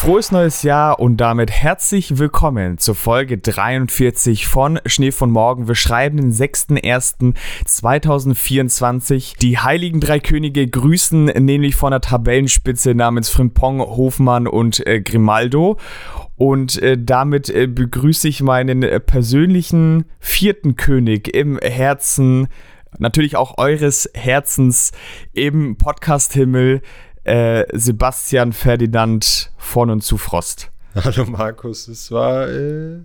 Frohes neues Jahr und damit herzlich willkommen zur Folge 43 von Schnee von Morgen. Wir schreiben den 6.1.2024. Die Heiligen Drei Könige grüßen nämlich von der Tabellenspitze namens Frimpong, Hofmann und äh, Grimaldo. Und äh, damit äh, begrüße ich meinen äh, persönlichen vierten König im Herzen, natürlich auch eures Herzens im Podcast-Himmel äh, Sebastian Ferdinand von und zu Frost. Hallo Markus, es war äh,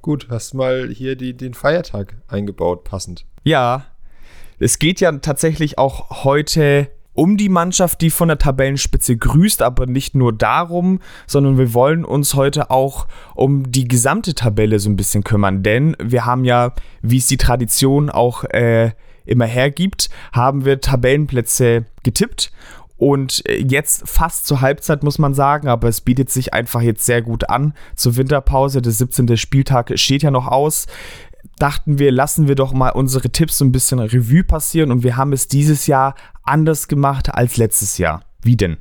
gut. Hast mal hier die, den Feiertag eingebaut, passend. Ja, es geht ja tatsächlich auch heute um die Mannschaft, die von der Tabellenspitze grüßt, aber nicht nur darum, sondern wir wollen uns heute auch um die gesamte Tabelle so ein bisschen kümmern, denn wir haben ja, wie es die Tradition auch äh, immer hergibt, haben wir Tabellenplätze getippt und äh, jetzt fast zur Halbzeit muss man sagen, aber es bietet sich einfach jetzt sehr gut an. Zur Winterpause, der 17. Spieltag steht ja noch aus. Dachten wir, lassen wir doch mal unsere Tipps so ein bisschen Revue passieren und wir haben es dieses Jahr anders gemacht als letztes Jahr. Wie denn?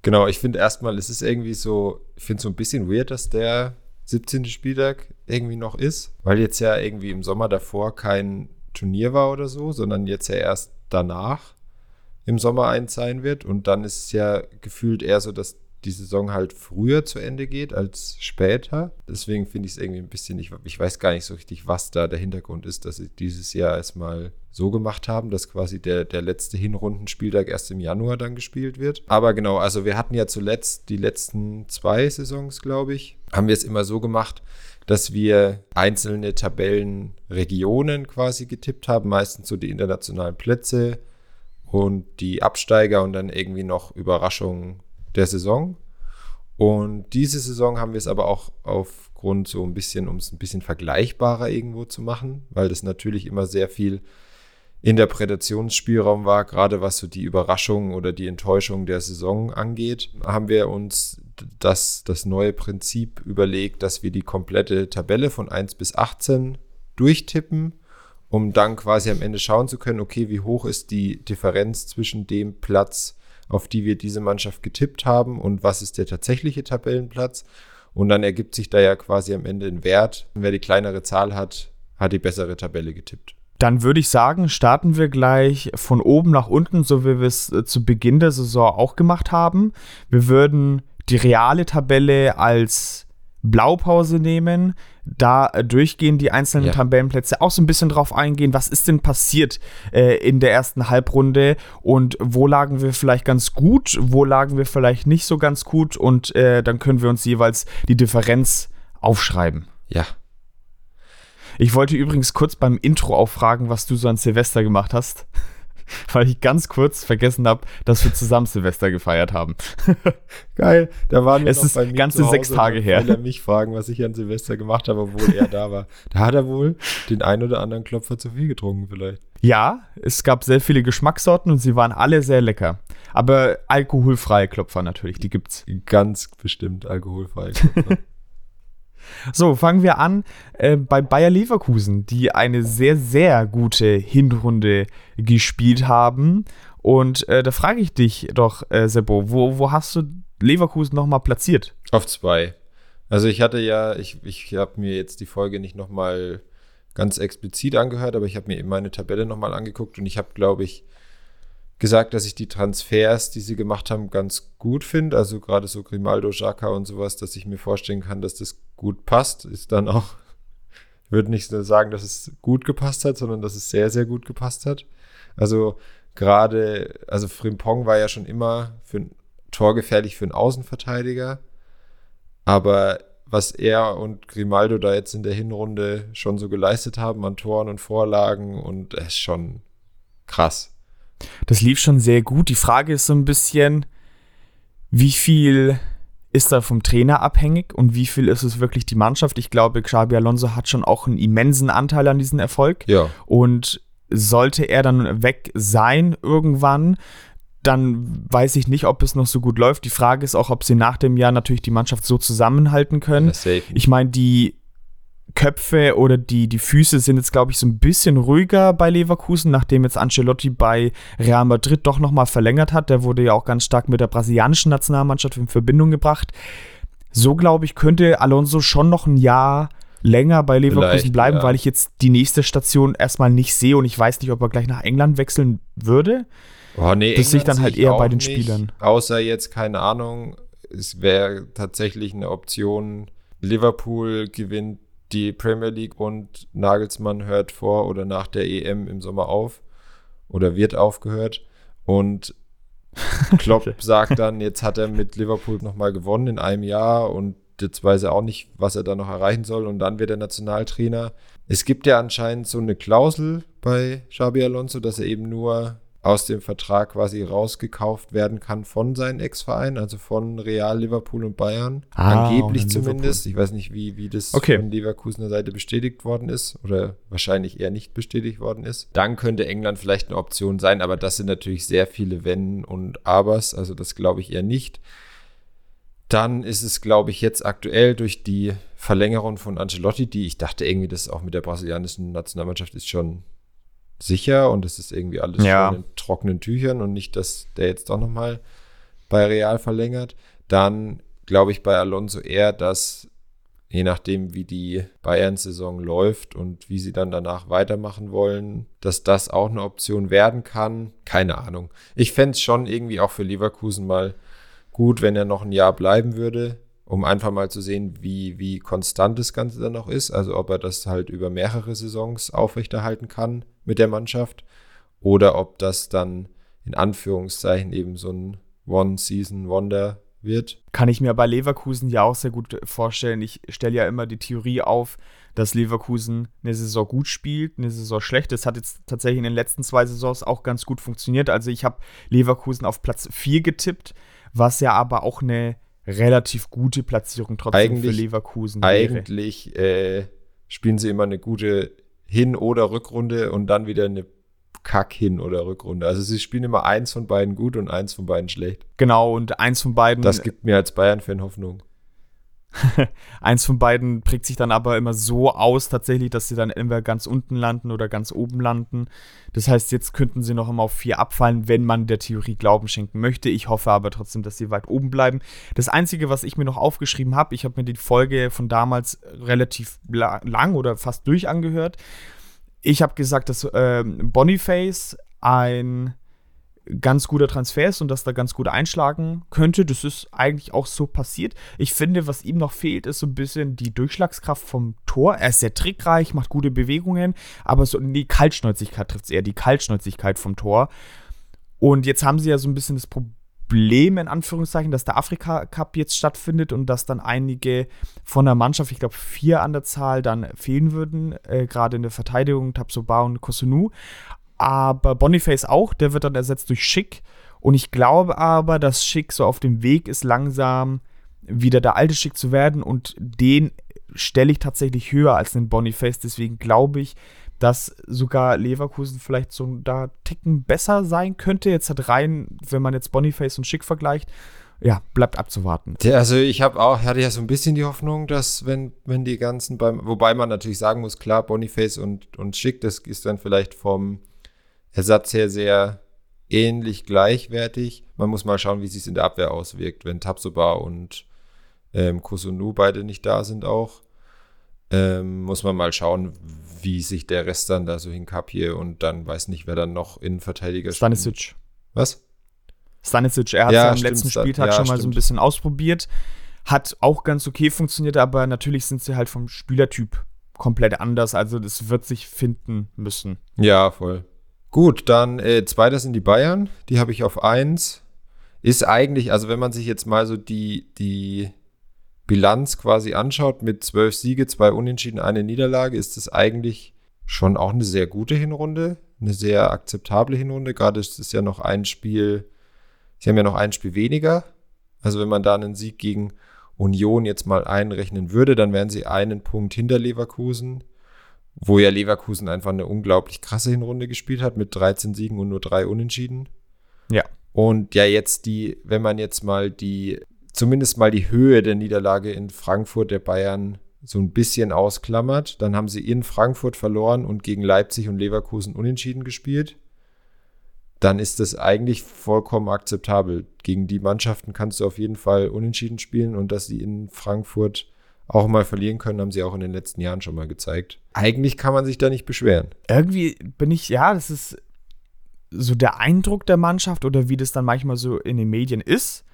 Genau, ich finde erstmal, es ist irgendwie so, ich finde es so ein bisschen weird, dass der 17. Spieltag irgendwie noch ist, weil jetzt ja irgendwie im Sommer davor kein Turnier war oder so, sondern jetzt ja erst danach im Sommer eins sein wird. Und dann ist es ja gefühlt eher so, dass die Saison halt früher zu Ende geht als später. Deswegen finde ich es irgendwie ein bisschen, ich, ich weiß gar nicht so richtig, was da der Hintergrund ist, dass sie dieses Jahr erstmal so gemacht haben, dass quasi der, der letzte Hinrundenspieltag erst im Januar dann gespielt wird. Aber genau, also wir hatten ja zuletzt die letzten zwei Saisons, glaube ich, haben wir es immer so gemacht, dass wir einzelne Tabellenregionen quasi getippt haben, meistens so die internationalen Plätze und die Absteiger und dann irgendwie noch Überraschungen der Saison. Und diese Saison haben wir es aber auch aufgrund so ein bisschen, um es ein bisschen vergleichbarer irgendwo zu machen, weil das natürlich immer sehr viel Interpretationsspielraum war, gerade was so die Überraschung oder die Enttäuschung der Saison angeht, haben wir uns das, das neue Prinzip überlegt, dass wir die komplette Tabelle von 1 bis 18 durchtippen um dann quasi am Ende schauen zu können, okay, wie hoch ist die Differenz zwischen dem Platz, auf die wir diese Mannschaft getippt haben und was ist der tatsächliche Tabellenplatz. Und dann ergibt sich da ja quasi am Ende ein Wert. Wer die kleinere Zahl hat, hat die bessere Tabelle getippt. Dann würde ich sagen, starten wir gleich von oben nach unten, so wie wir es äh, zu Beginn der Saison auch gemacht haben. Wir würden die reale Tabelle als Blaupause nehmen, da äh, durchgehen die einzelnen ja. Tabellenplätze, auch so ein bisschen drauf eingehen, was ist denn passiert äh, in der ersten Halbrunde und wo lagen wir vielleicht ganz gut, wo lagen wir vielleicht nicht so ganz gut und äh, dann können wir uns jeweils die Differenz aufschreiben. Ja. Ich wollte übrigens kurz beim Intro auffragen, was du so an Silvester gemacht hast. weil ich ganz kurz vergessen habe, dass wir zusammen Silvester gefeiert haben. Geil, da waren wir es ist bei mir ganze Hause, sechs Tage her. Will er mich fragen, was ich an Silvester gemacht habe, obwohl er da war. Da hat er wohl den ein oder anderen Klopfer zu viel getrunken vielleicht. Ja, es gab sehr viele Geschmackssorten und sie waren alle sehr lecker. Aber alkoholfreie Klopfer natürlich, die gibt's. Ganz bestimmt alkoholfreie Klopfer. So, fangen wir an äh, bei Bayer Leverkusen, die eine sehr, sehr gute Hinrunde gespielt haben. Und äh, da frage ich dich doch, äh, Seppo, wo, wo hast du Leverkusen nochmal platziert? Auf zwei. Also ich hatte ja, ich, ich habe mir jetzt die Folge nicht nochmal ganz explizit angehört, aber ich habe mir eben meine Tabelle nochmal angeguckt und ich habe, glaube ich, gesagt, dass ich die Transfers, die sie gemacht haben, ganz gut finde. Also gerade so Grimaldo, Xhaka und sowas, dass ich mir vorstellen kann, dass das gut passt. Ist dann auch, ich würde nicht sagen, dass es gut gepasst hat, sondern dass es sehr, sehr gut gepasst hat. Also gerade, also Frimpong war ja schon immer für ein Tor gefährlich für einen Außenverteidiger. Aber was er und Grimaldo da jetzt in der Hinrunde schon so geleistet haben an Toren und Vorlagen und es ist schon krass. Das lief schon sehr gut. Die Frage ist so ein bisschen, wie viel ist da vom Trainer abhängig und wie viel ist es wirklich die Mannschaft? Ich glaube, Xabi Alonso hat schon auch einen immensen Anteil an diesem Erfolg. Ja. Und sollte er dann weg sein irgendwann, dann weiß ich nicht, ob es noch so gut läuft. Die Frage ist auch, ob sie nach dem Jahr natürlich die Mannschaft so zusammenhalten können. Ich meine, die Köpfe oder die, die Füße sind jetzt, glaube ich, so ein bisschen ruhiger bei Leverkusen, nachdem jetzt Ancelotti bei Real Madrid doch nochmal verlängert hat. Der wurde ja auch ganz stark mit der brasilianischen Nationalmannschaft in Verbindung gebracht. So, glaube ich, könnte Alonso schon noch ein Jahr länger bei Leverkusen Vielleicht, bleiben, ja. weil ich jetzt die nächste Station erstmal nicht sehe und ich weiß nicht, ob er gleich nach England wechseln würde. Oh, nee, das sehe ich dann halt eher bei den nicht, Spielern. Außer jetzt, keine Ahnung, es wäre tatsächlich eine Option, Liverpool gewinnt die Premier League und Nagelsmann hört vor oder nach der EM im Sommer auf oder wird aufgehört. Und Klopp sagt dann, jetzt hat er mit Liverpool nochmal gewonnen in einem Jahr und jetzt weiß er auch nicht, was er da noch erreichen soll und dann wird er Nationaltrainer. Es gibt ja anscheinend so eine Klausel bei Xabi Alonso, dass er eben nur aus dem Vertrag quasi rausgekauft werden kann von seinen Ex-Vereinen, also von Real, Liverpool und Bayern. Ah, Angeblich zumindest. Liverpool. Ich weiß nicht, wie, wie das okay. von Leverkusener Seite bestätigt worden ist oder wahrscheinlich eher nicht bestätigt worden ist. Dann könnte England vielleicht eine Option sein, aber das sind natürlich sehr viele Wenn und Abers, also das glaube ich eher nicht. Dann ist es, glaube ich, jetzt aktuell durch die Verlängerung von Ancelotti, die ich dachte irgendwie, das auch mit der brasilianischen Nationalmannschaft ist schon sicher und es ist irgendwie alles ja. in trockenen Tüchern und nicht, dass der jetzt doch nochmal bei Real verlängert. Dann glaube ich bei Alonso eher, dass je nachdem, wie die Bayern-Saison läuft und wie sie dann danach weitermachen wollen, dass das auch eine Option werden kann. Keine Ahnung. Ich fände es schon irgendwie auch für Leverkusen mal gut, wenn er noch ein Jahr bleiben würde, um einfach mal zu sehen, wie, wie konstant das Ganze dann noch ist. Also ob er das halt über mehrere Saisons aufrechterhalten kann mit der Mannschaft oder ob das dann in Anführungszeichen eben so ein One-Season-Wonder wird. Kann ich mir bei Leverkusen ja auch sehr gut vorstellen. Ich stelle ja immer die Theorie auf, dass Leverkusen eine Saison gut spielt, eine Saison schlecht. Das hat jetzt tatsächlich in den letzten zwei Saisons auch ganz gut funktioniert. Also ich habe Leverkusen auf Platz 4 getippt was ja aber auch eine relativ gute Platzierung trotzdem eigentlich, für Leverkusen wäre. Eigentlich äh, spielen sie immer eine gute Hin- oder Rückrunde und dann wieder eine Kack-Hin- oder Rückrunde. Also sie spielen immer eins von beiden gut und eins von beiden schlecht. Genau, und eins von beiden. Das gibt mir als Bayern-Fan Hoffnung. Eins von beiden prägt sich dann aber immer so aus, tatsächlich, dass sie dann entweder ganz unten landen oder ganz oben landen. Das heißt, jetzt könnten sie noch immer auf vier abfallen, wenn man der Theorie Glauben schenken möchte. Ich hoffe aber trotzdem, dass sie weit oben bleiben. Das Einzige, was ich mir noch aufgeschrieben habe, ich habe mir die Folge von damals relativ lang oder fast durch angehört. Ich habe gesagt, dass äh, Boniface ein ganz guter Transfer ist und dass da ganz gut einschlagen könnte. Das ist eigentlich auch so passiert. Ich finde, was ihm noch fehlt, ist so ein bisschen die Durchschlagskraft vom Tor. Er ist sehr trickreich, macht gute Bewegungen, aber so die Kaltschnäuzigkeit trifft es eher, die Kaltschnäuzigkeit vom Tor. Und jetzt haben sie ja so ein bisschen das Problem, in Anführungszeichen, dass der Afrika Cup jetzt stattfindet und dass dann einige von der Mannschaft, ich glaube vier an der Zahl, dann fehlen würden, äh, gerade in der Verteidigung, Tabsoba und Kosunu aber Boniface auch, der wird dann ersetzt durch Schick. Und ich glaube aber, dass Schick so auf dem Weg ist, langsam wieder der alte Schick zu werden. Und den stelle ich tatsächlich höher als den Boniface. Deswegen glaube ich, dass sogar Leverkusen vielleicht so da Ticken besser sein könnte. Jetzt hat rein, wenn man jetzt Boniface und Schick vergleicht, ja, bleibt abzuwarten. Also ich habe auch, hatte ja so ein bisschen die Hoffnung, dass wenn, wenn die ganzen beim, wobei man natürlich sagen muss, klar, Boniface und, und Schick, das ist dann vielleicht vom Ersatz her sehr ähnlich gleichwertig. Man muss mal schauen, wie sich es in der Abwehr auswirkt, wenn Tabsoba und ähm, Kusunu beide nicht da sind auch. Ähm, muss man mal schauen, wie sich der Rest dann da so hinkapiert und dann weiß nicht, wer dann noch Innenverteidiger Stanisic. Was? Stanisic, er hat ja, am letzten Spieltag ja, schon mal stimmt. so ein bisschen ausprobiert. Hat auch ganz okay funktioniert, aber natürlich sind sie halt vom Spielertyp komplett anders. Also das wird sich finden müssen. Ja, voll. Gut, dann äh, zweiter sind die Bayern. Die habe ich auf 1. Ist eigentlich, also wenn man sich jetzt mal so die, die Bilanz quasi anschaut, mit zwölf Siege, zwei Unentschieden, eine Niederlage, ist das eigentlich schon auch eine sehr gute Hinrunde. Eine sehr akzeptable Hinrunde. Gerade ist es ja noch ein Spiel, sie haben ja noch ein Spiel weniger. Also wenn man da einen Sieg gegen Union jetzt mal einrechnen würde, dann wären sie einen Punkt hinter Leverkusen wo ja Leverkusen einfach eine unglaublich krasse Hinrunde gespielt hat mit 13 Siegen und nur drei Unentschieden. Ja. Und ja, jetzt die, wenn man jetzt mal die, zumindest mal die Höhe der Niederlage in Frankfurt der Bayern so ein bisschen ausklammert, dann haben sie in Frankfurt verloren und gegen Leipzig und Leverkusen unentschieden gespielt. Dann ist das eigentlich vollkommen akzeptabel. Gegen die Mannschaften kannst du auf jeden Fall unentschieden spielen und dass sie in Frankfurt auch mal verlieren können, haben sie auch in den letzten Jahren schon mal gezeigt. Eigentlich kann man sich da nicht beschweren. Irgendwie bin ich, ja, das ist so der Eindruck der Mannschaft oder wie das dann manchmal so in den Medien ist,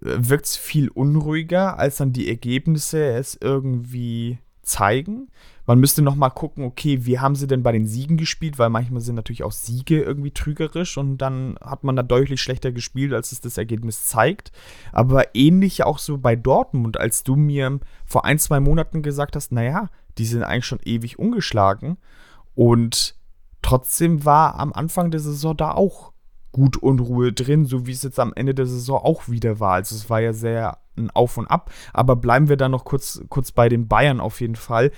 wirkt es viel unruhiger, als dann die Ergebnisse es irgendwie zeigen. Man müsste noch mal gucken, okay, wie haben sie denn bei den Siegen gespielt, weil manchmal sind natürlich auch Siege irgendwie trügerisch und dann hat man da deutlich schlechter gespielt, als es das Ergebnis zeigt. Aber ähnlich auch so bei Dortmund, als du mir vor ein, zwei Monaten gesagt hast, naja, die sind eigentlich schon ewig ungeschlagen und trotzdem war am Anfang der Saison da auch gut Unruhe drin, so wie es jetzt am Ende der Saison auch wieder war. Also es war ja sehr ein Auf und Ab. Aber bleiben wir da noch kurz, kurz bei den Bayern auf jeden Fall.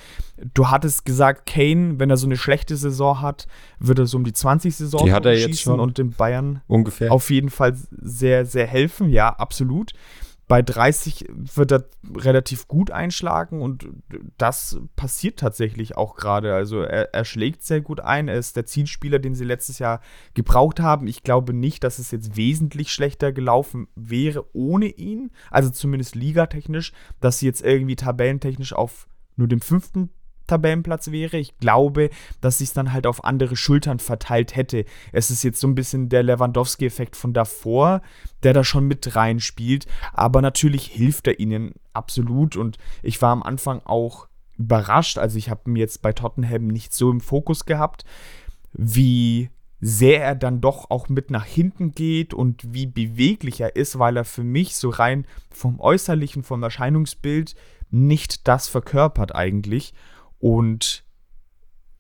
Du hattest gesagt, Kane, wenn er so eine schlechte Saison hat, würde er so um die 20 Saison die hat er jetzt schon und den Bayern ungefähr auf jeden Fall sehr, sehr helfen. Ja, absolut bei 30 wird er relativ gut einschlagen und das passiert tatsächlich auch gerade. Also er, er, schlägt sehr gut ein. Er ist der Zielspieler, den sie letztes Jahr gebraucht haben. Ich glaube nicht, dass es jetzt wesentlich schlechter gelaufen wäre ohne ihn. Also zumindest ligatechnisch, dass sie jetzt irgendwie tabellentechnisch auf nur dem fünften Tabellenplatz wäre. Ich glaube, dass sich es dann halt auf andere Schultern verteilt hätte. Es ist jetzt so ein bisschen der Lewandowski-Effekt von davor, der da schon mit reinspielt. Aber natürlich hilft er ihnen absolut. Und ich war am Anfang auch überrascht. Also ich habe ihn jetzt bei Tottenham nicht so im Fokus gehabt, wie sehr er dann doch auch mit nach hinten geht und wie beweglich er ist, weil er für mich so rein vom äußerlichen, vom Erscheinungsbild nicht das verkörpert eigentlich. Und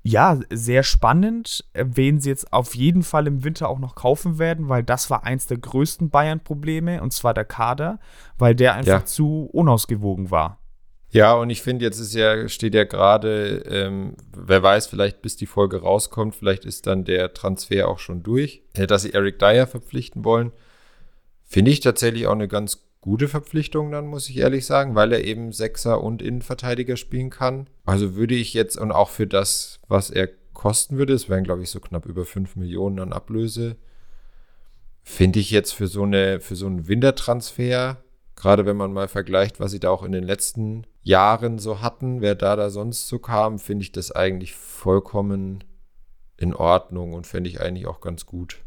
ja, sehr spannend, wen sie jetzt auf jeden Fall im Winter auch noch kaufen werden, weil das war eins der größten Bayern-Probleme, und zwar der Kader, weil der einfach ja. zu unausgewogen war. Ja, und ich finde, jetzt ist ja, steht ja gerade, ähm, wer weiß, vielleicht bis die Folge rauskommt, vielleicht ist dann der Transfer auch schon durch, äh, dass sie Eric Dyer verpflichten wollen. Finde ich tatsächlich auch eine ganz gute Verpflichtung dann, muss ich ehrlich sagen, weil er eben Sechser und Innenverteidiger spielen kann. Also würde ich jetzt und auch für das, was er kosten würde, es wären glaube ich so knapp über 5 Millionen an Ablöse, finde ich jetzt für so, eine, für so einen Wintertransfer, gerade wenn man mal vergleicht, was sie da auch in den letzten Jahren so hatten, wer da da sonst so kam, finde ich das eigentlich vollkommen in Ordnung und fände ich eigentlich auch ganz gut.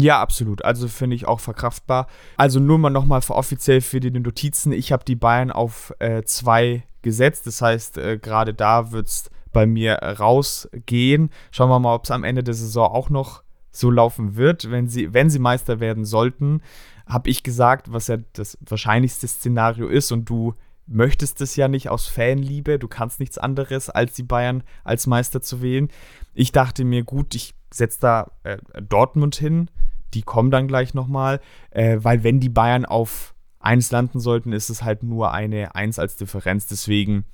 Ja, absolut. Also finde ich auch verkraftbar. Also nur mal nochmal offiziell für die Notizen. Ich habe die Bayern auf äh, zwei gesetzt. Das heißt, äh, gerade da wird es bei mir rausgehen. Schauen wir mal, ob es am Ende der Saison auch noch so laufen wird. Wenn sie, wenn sie Meister werden sollten, habe ich gesagt, was ja das wahrscheinlichste Szenario ist. Und du möchtest es ja nicht aus Fanliebe. Du kannst nichts anderes, als die Bayern als Meister zu wählen. Ich dachte mir, gut, ich setze da äh, Dortmund hin die kommen dann gleich nochmal, äh, weil wenn die Bayern auf 1 landen sollten, ist es halt nur eine 1 als Differenz. Deswegen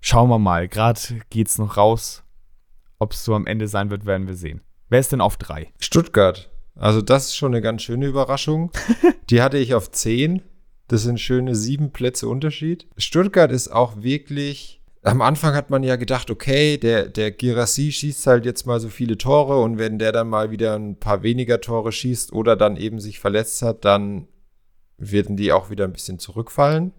schauen wir mal. Gerade geht es noch raus. Ob es so am Ende sein wird, werden wir sehen. Wer ist denn auf 3? Stuttgart. Also das ist schon eine ganz schöne Überraschung. die hatte ich auf 10. Das sind schöne sieben Plätze Unterschied. Stuttgart ist auch wirklich am Anfang hat man ja gedacht, okay, der, der Girassi schießt halt jetzt mal so viele Tore und wenn der dann mal wieder ein paar weniger Tore schießt oder dann eben sich verletzt hat, dann werden die auch wieder ein bisschen zurückfallen.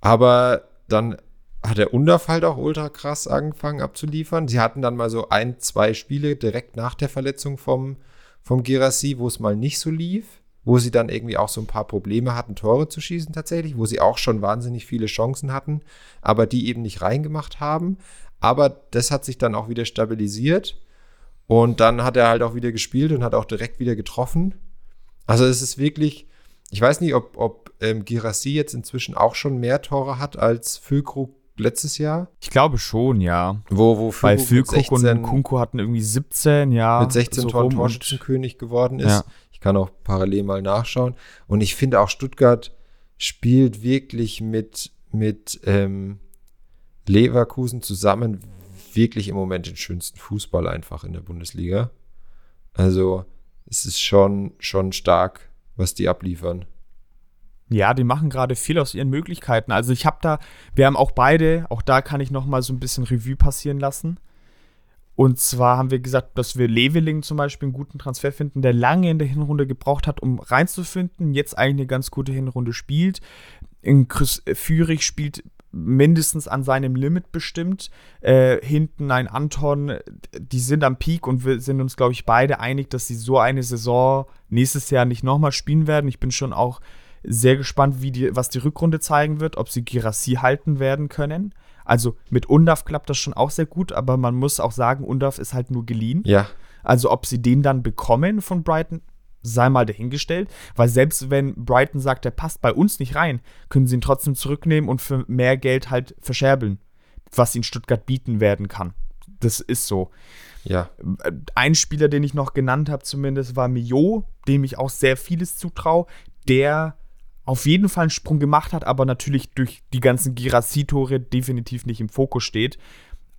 Aber dann hat der Underf halt auch ultra krass angefangen abzuliefern. Sie hatten dann mal so ein, zwei Spiele direkt nach der Verletzung vom, vom Girassi, wo es mal nicht so lief wo sie dann irgendwie auch so ein paar Probleme hatten, Tore zu schießen tatsächlich, wo sie auch schon wahnsinnig viele Chancen hatten, aber die eben nicht reingemacht haben. Aber das hat sich dann auch wieder stabilisiert und dann hat er halt auch wieder gespielt und hat auch direkt wieder getroffen. Also es ist wirklich, ich weiß nicht, ob, ob ähm, Girassi jetzt inzwischen auch schon mehr Tore hat als Füllkrug letztes Jahr? Ich glaube schon, ja. Wo, wo Weil Füllkrug und Kunku hatten irgendwie 17, ja. Mit 16 so Toren Torschützenkönig geworden ist. Ja. Ich kann auch parallel mal nachschauen. Und ich finde auch Stuttgart spielt wirklich mit, mit ähm, Leverkusen zusammen wirklich im Moment den schönsten Fußball einfach in der Bundesliga. Also es ist schon, schon stark, was die abliefern. Ja, die machen gerade viel aus ihren Möglichkeiten. Also ich habe da, wir haben auch beide, auch da kann ich noch mal so ein bisschen Revue passieren lassen. Und zwar haben wir gesagt, dass wir Leveling zum Beispiel einen guten Transfer finden, der lange in der Hinrunde gebraucht hat, um reinzufinden, jetzt eigentlich eine ganz gute Hinrunde spielt. In Chris Führig spielt mindestens an seinem Limit bestimmt. Äh, hinten ein Anton, die sind am Peak und wir sind uns, glaube ich, beide einig, dass sie so eine Saison nächstes Jahr nicht nochmal spielen werden. Ich bin schon auch sehr gespannt, wie die, was die Rückrunde zeigen wird, ob sie Girassi halten werden können. Also mit Undaf klappt das schon auch sehr gut, aber man muss auch sagen, Undaf ist halt nur geliehen. Ja. Also ob sie den dann bekommen von Brighton, sei mal dahingestellt, weil selbst wenn Brighton sagt, der passt bei uns nicht rein, können sie ihn trotzdem zurücknehmen und für mehr Geld halt verscherbeln, was ihn Stuttgart bieten werden kann. Das ist so. Ja. Ein Spieler, den ich noch genannt habe, zumindest, war Mio, dem ich auch sehr vieles zutraue, der auf jeden Fall einen Sprung gemacht hat, aber natürlich durch die ganzen Girassi-Tore definitiv nicht im Fokus steht.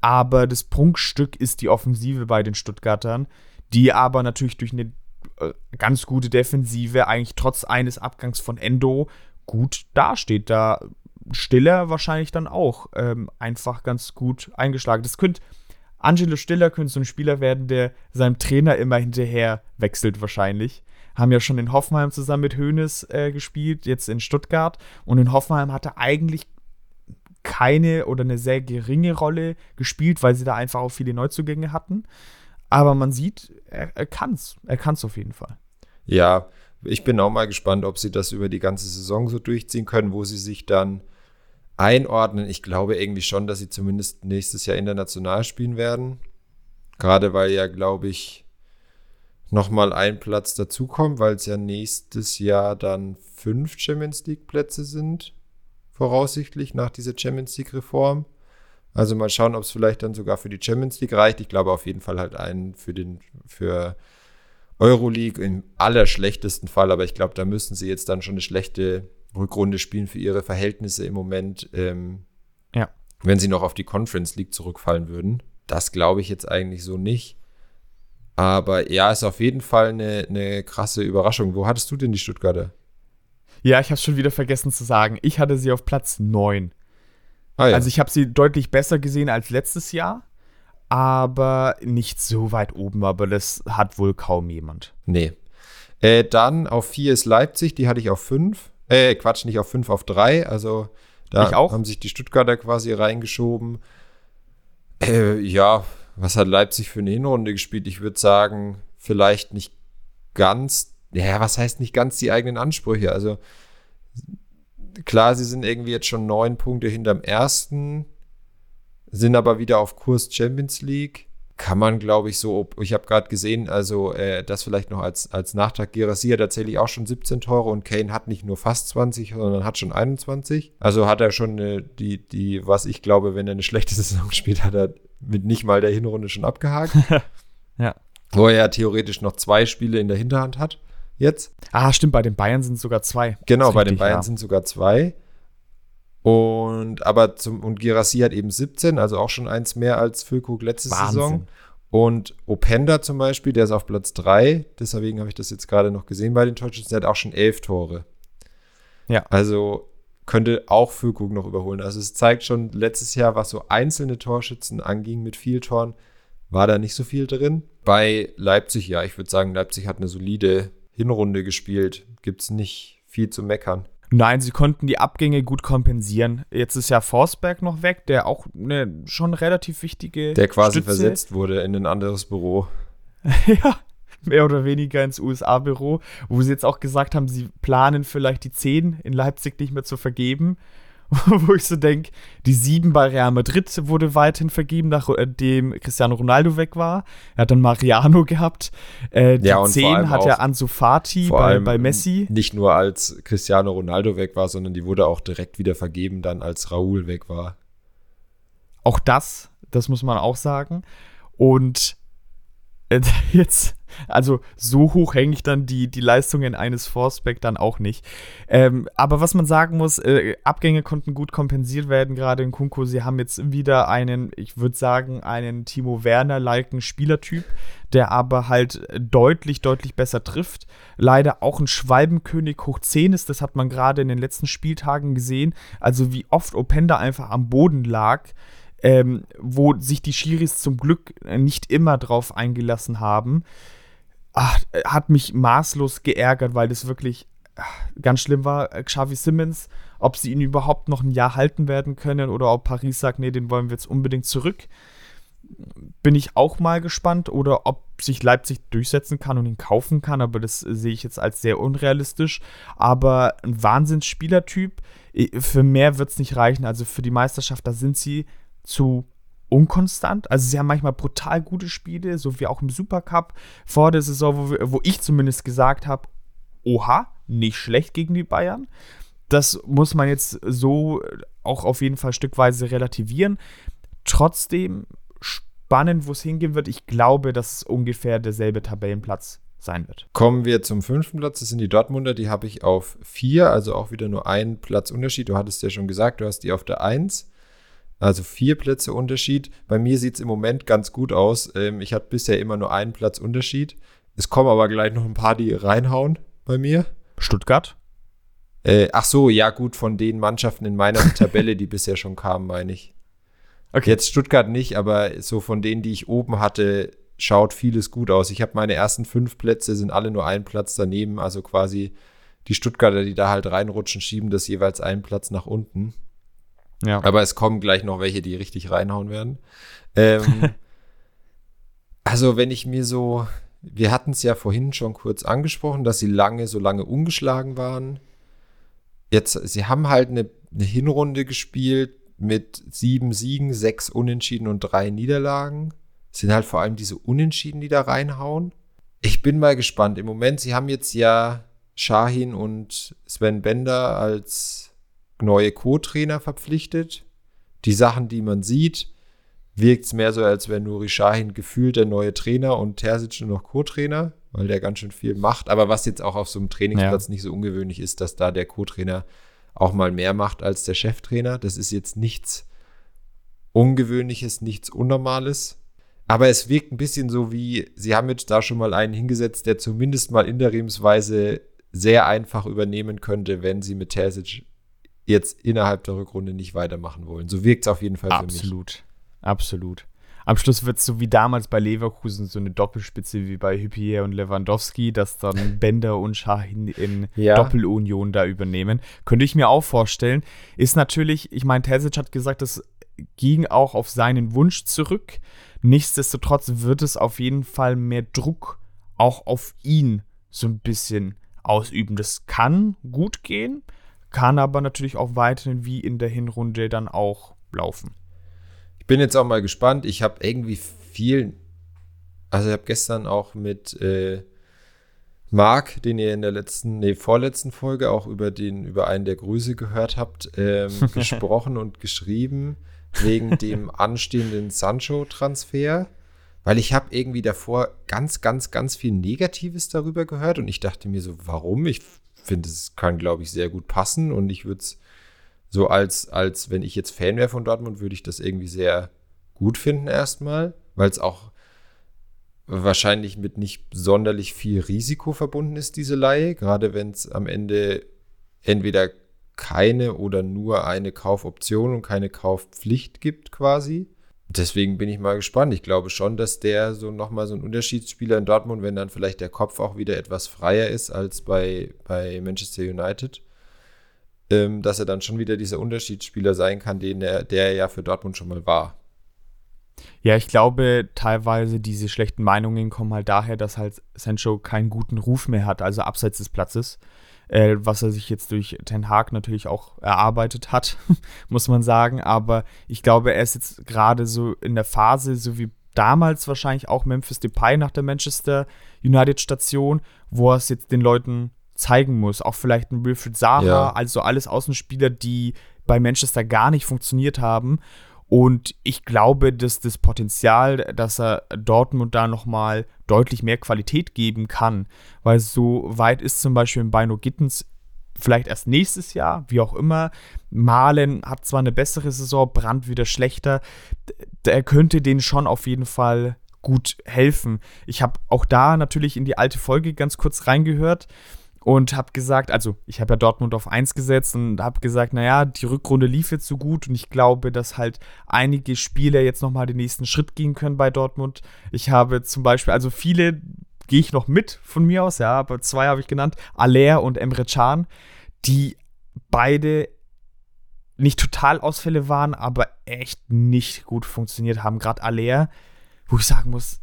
Aber das Prunkstück ist die Offensive bei den Stuttgartern, die aber natürlich durch eine äh, ganz gute Defensive eigentlich trotz eines Abgangs von Endo gut dasteht. Da Stiller wahrscheinlich dann auch ähm, einfach ganz gut eingeschlagen. Das könnte Angelo Stiller könnte so ein Spieler werden, der seinem Trainer immer hinterher wechselt wahrscheinlich haben ja schon in Hoffenheim zusammen mit Hoeneß äh, gespielt, jetzt in Stuttgart. Und in Hoffenheim hat er eigentlich keine oder eine sehr geringe Rolle gespielt, weil sie da einfach auch viele Neuzugänge hatten. Aber man sieht, er, er kann es. Er kann es auf jeden Fall. Ja, ich bin auch mal gespannt, ob sie das über die ganze Saison so durchziehen können, wo sie sich dann einordnen. Ich glaube irgendwie schon, dass sie zumindest nächstes Jahr international spielen werden. Gerade weil ja, glaube ich, nochmal ein Platz dazukommt, weil es ja nächstes Jahr dann fünf Champions League Plätze sind, voraussichtlich nach dieser Champions League Reform. Also mal schauen, ob es vielleicht dann sogar für die Champions League reicht. Ich glaube auf jeden Fall halt einen für den für Euroleague im allerschlechtesten Fall, aber ich glaube, da müssen sie jetzt dann schon eine schlechte Rückrunde spielen für ihre Verhältnisse im Moment. Ähm, ja. Wenn sie noch auf die Conference League zurückfallen würden. Das glaube ich jetzt eigentlich so nicht. Aber ja, ist auf jeden Fall eine, eine krasse Überraschung. Wo hattest du denn die Stuttgarter? Ja, ich habe es schon wieder vergessen zu sagen. Ich hatte sie auf Platz 9. Ah, ja. Also ich habe sie deutlich besser gesehen als letztes Jahr, aber nicht so weit oben. Aber das hat wohl kaum jemand. Nee. Äh, dann auf 4 ist Leipzig, die hatte ich auf 5. Äh, Quatsch, nicht auf 5, auf 3. Also da haben sich die Stuttgarter quasi reingeschoben. Äh, ja, was hat Leipzig für eine Hinrunde gespielt? Ich würde sagen, vielleicht nicht ganz, ja, was heißt nicht ganz die eigenen Ansprüche? Also klar, sie sind irgendwie jetzt schon neun Punkte hinterm ersten, sind aber wieder auf Kurs Champions League. Kann man, glaube ich, so, ich habe gerade gesehen, also äh, das vielleicht noch als, als Nachtrag. Gerassi hat tatsächlich auch schon 17 Tore und Kane hat nicht nur fast 20, sondern hat schon 21. Also hat er schon eine, die, die, was ich glaube, wenn er eine schlechte Saison spielt, hat er mit nicht mal der Hinrunde schon abgehakt. ja. Wo er ja theoretisch noch zwei Spiele in der Hinterhand hat. Jetzt. Ah, stimmt, bei den Bayern sind sogar zwei. Genau, bei den Bayern ja. sind sogar zwei. Und aber zum und Girassi hat eben 17, also auch schon eins mehr als Füllkrug letzte Wahnsinn. Saison. Und Openda zum Beispiel, der ist auf Platz 3, deswegen habe ich das jetzt gerade noch gesehen bei den Torschützen, der hat auch schon elf Tore. Ja. Also könnte auch Füllkrug noch überholen. Also es zeigt schon, letztes Jahr, was so einzelne Torschützen anging mit viel Toren, war da nicht so viel drin. Bei Leipzig, ja, ich würde sagen, Leipzig hat eine solide Hinrunde gespielt. Gibt es nicht viel zu meckern. Nein, sie konnten die Abgänge gut kompensieren. Jetzt ist ja Forsberg noch weg, der auch eine schon relativ wichtige. Der quasi Stütze. versetzt wurde in ein anderes Büro. ja, mehr oder weniger ins USA-Büro, wo sie jetzt auch gesagt haben, sie planen vielleicht die 10 in Leipzig nicht mehr zu vergeben. wo ich so denke, die 7 bei Real Madrid wurde weiterhin vergeben, nachdem Cristiano Ronaldo weg war. Er hat dann Mariano gehabt. Äh, die ja, 10 hat er Ansu Fati bei, bei Messi. Nicht nur als Cristiano Ronaldo weg war, sondern die wurde auch direkt wieder vergeben, dann als Raúl weg war. Auch das, das muss man auch sagen. Und äh, jetzt Also so hoch hänge ich dann die, die Leistungen eines Forceback dann auch nicht. Ähm, aber was man sagen muss, äh, Abgänge konnten gut kompensiert werden, gerade in Kunko. Sie haben jetzt wieder einen, ich würde sagen, einen Timo Werner-liken Spielertyp, der aber halt deutlich, deutlich besser trifft. Leider auch ein Schwalbenkönig hoch 10 ist, das hat man gerade in den letzten Spieltagen gesehen. Also wie oft Openda einfach am Boden lag ähm, wo sich die Schiris zum Glück nicht immer drauf eingelassen haben. Ach, hat mich maßlos geärgert, weil das wirklich ach, ganz schlimm war. Xavi Simmons, ob sie ihn überhaupt noch ein Jahr halten werden können oder ob Paris sagt, nee, den wollen wir jetzt unbedingt zurück. Bin ich auch mal gespannt oder ob sich Leipzig durchsetzen kann und ihn kaufen kann, aber das sehe ich jetzt als sehr unrealistisch. Aber ein Wahnsinnsspielertyp. Für mehr wird es nicht reichen. Also für die Meisterschaft, da sind sie zu unkonstant. Also sie haben manchmal brutal gute Spiele, so wie auch im Supercup vor der Saison, wo, wo ich zumindest gesagt habe, oha, nicht schlecht gegen die Bayern. Das muss man jetzt so auch auf jeden Fall stückweise relativieren. Trotzdem spannend, wo es hingehen wird. Ich glaube, dass es ungefähr derselbe Tabellenplatz sein wird. Kommen wir zum fünften Platz. Das sind die Dortmunder. Die habe ich auf vier, also auch wieder nur einen Platz Unterschied. Du hattest ja schon gesagt, du hast die auf der eins. Also vier Plätze Unterschied. Bei mir sieht es im Moment ganz gut aus. Ähm, ich hatte bisher immer nur einen Platz Unterschied. Es kommen aber gleich noch ein paar, die reinhauen bei mir. Stuttgart? Äh, ach so, ja gut, von den Mannschaften in meiner Tabelle, die bisher schon kamen, meine ich. Okay. Jetzt Stuttgart nicht, aber so von denen, die ich oben hatte, schaut vieles gut aus. Ich habe meine ersten fünf Plätze, sind alle nur einen Platz daneben. Also quasi die Stuttgarter, die da halt reinrutschen, schieben das jeweils einen Platz nach unten. Ja. Aber es kommen gleich noch welche, die richtig reinhauen werden. Ähm, also, wenn ich mir so, wir hatten es ja vorhin schon kurz angesprochen, dass sie lange, so lange ungeschlagen waren. Jetzt, sie haben halt eine, eine Hinrunde gespielt mit sieben Siegen, sechs Unentschieden und drei Niederlagen. Es sind halt vor allem diese Unentschieden, die da reinhauen. Ich bin mal gespannt. Im Moment, sie haben jetzt ja Shahin und Sven Bender als neue Co-Trainer verpflichtet. Die Sachen, die man sieht, wirkt es mehr so, als wäre Nuri Sahin gefühlt der neue Trainer und Terzic nur noch Co-Trainer, weil der ganz schön viel macht. Aber was jetzt auch auf so einem Trainingsplatz ja. nicht so ungewöhnlich ist, dass da der Co-Trainer auch mal mehr macht als der Cheftrainer. Das ist jetzt nichts Ungewöhnliches, nichts Unnormales. Aber es wirkt ein bisschen so wie, sie haben jetzt da schon mal einen hingesetzt, der zumindest mal interimsweise sehr einfach übernehmen könnte, wenn sie mit Terzic jetzt innerhalb der Rückrunde nicht weitermachen wollen. So wirkt es auf jeden Fall absolut, für mich. Absolut, absolut. Am Schluss wird es so wie damals bei Leverkusen so eine Doppelspitze wie bei Hüppier und Lewandowski, dass dann Bender und Schahin in ja. Doppelunion da übernehmen. Könnte ich mir auch vorstellen. Ist natürlich, ich meine, Terzic hat gesagt, das ging auch auf seinen Wunsch zurück. Nichtsdestotrotz wird es auf jeden Fall mehr Druck auch auf ihn so ein bisschen ausüben. Das kann gut gehen kann aber natürlich auch weiterhin wie in der Hinrunde dann auch laufen. Ich bin jetzt auch mal gespannt. Ich habe irgendwie viel, also ich habe gestern auch mit äh, Marc, den ihr in der letzten, nee, vorletzten Folge auch über den, über einen der Grüße gehört habt, ähm, gesprochen und geschrieben wegen dem anstehenden Sancho-Transfer. Weil ich habe irgendwie davor ganz, ganz, ganz viel Negatives darüber gehört und ich dachte mir so, warum? Ich finde, es kann, glaube ich, sehr gut passen und ich würde es so als, als wenn ich jetzt Fan wäre von Dortmund, würde ich das irgendwie sehr gut finden erstmal, weil es auch wahrscheinlich mit nicht sonderlich viel Risiko verbunden ist, diese Laie, gerade wenn es am Ende entweder keine oder nur eine Kaufoption und keine Kaufpflicht gibt quasi deswegen bin ich mal gespannt. Ich glaube schon, dass der so nochmal so ein Unterschiedsspieler in Dortmund, wenn dann vielleicht der Kopf auch wieder etwas freier ist als bei, bei Manchester United, ähm, dass er dann schon wieder dieser Unterschiedsspieler sein kann, den er, der er ja für Dortmund schon mal war. Ja, ich glaube, teilweise diese schlechten Meinungen kommen halt daher, dass halt Sancho keinen guten Ruf mehr hat, also abseits des Platzes äh, was er sich jetzt durch Ten Hag natürlich auch erarbeitet hat, muss man sagen. Aber ich glaube, er ist jetzt gerade so in der Phase, so wie damals wahrscheinlich auch Memphis Depay nach der Manchester United Station, wo er es jetzt den Leuten zeigen muss. Auch vielleicht ein Wilfried Zaha, ja. also alles Außenspieler, die bei Manchester gar nicht funktioniert haben. Und ich glaube, dass das Potenzial, dass er Dortmund da nochmal deutlich mehr Qualität geben kann, weil so weit ist zum Beispiel in Bino Gittens vielleicht erst nächstes Jahr, wie auch immer. Malen hat zwar eine bessere Saison, Brand wieder schlechter. Er könnte denen schon auf jeden Fall gut helfen. Ich habe auch da natürlich in die alte Folge ganz kurz reingehört und habe gesagt, also ich habe ja Dortmund auf 1 gesetzt und habe gesagt, naja, die Rückrunde lief jetzt so gut und ich glaube, dass halt einige Spieler jetzt nochmal den nächsten Schritt gehen können bei Dortmund. Ich habe zum Beispiel, also viele gehe ich noch mit von mir aus, ja, aber zwei habe ich genannt, Aller und Emre Can, die beide nicht total Ausfälle waren, aber echt nicht gut funktioniert haben. Gerade Aller, wo ich sagen muss,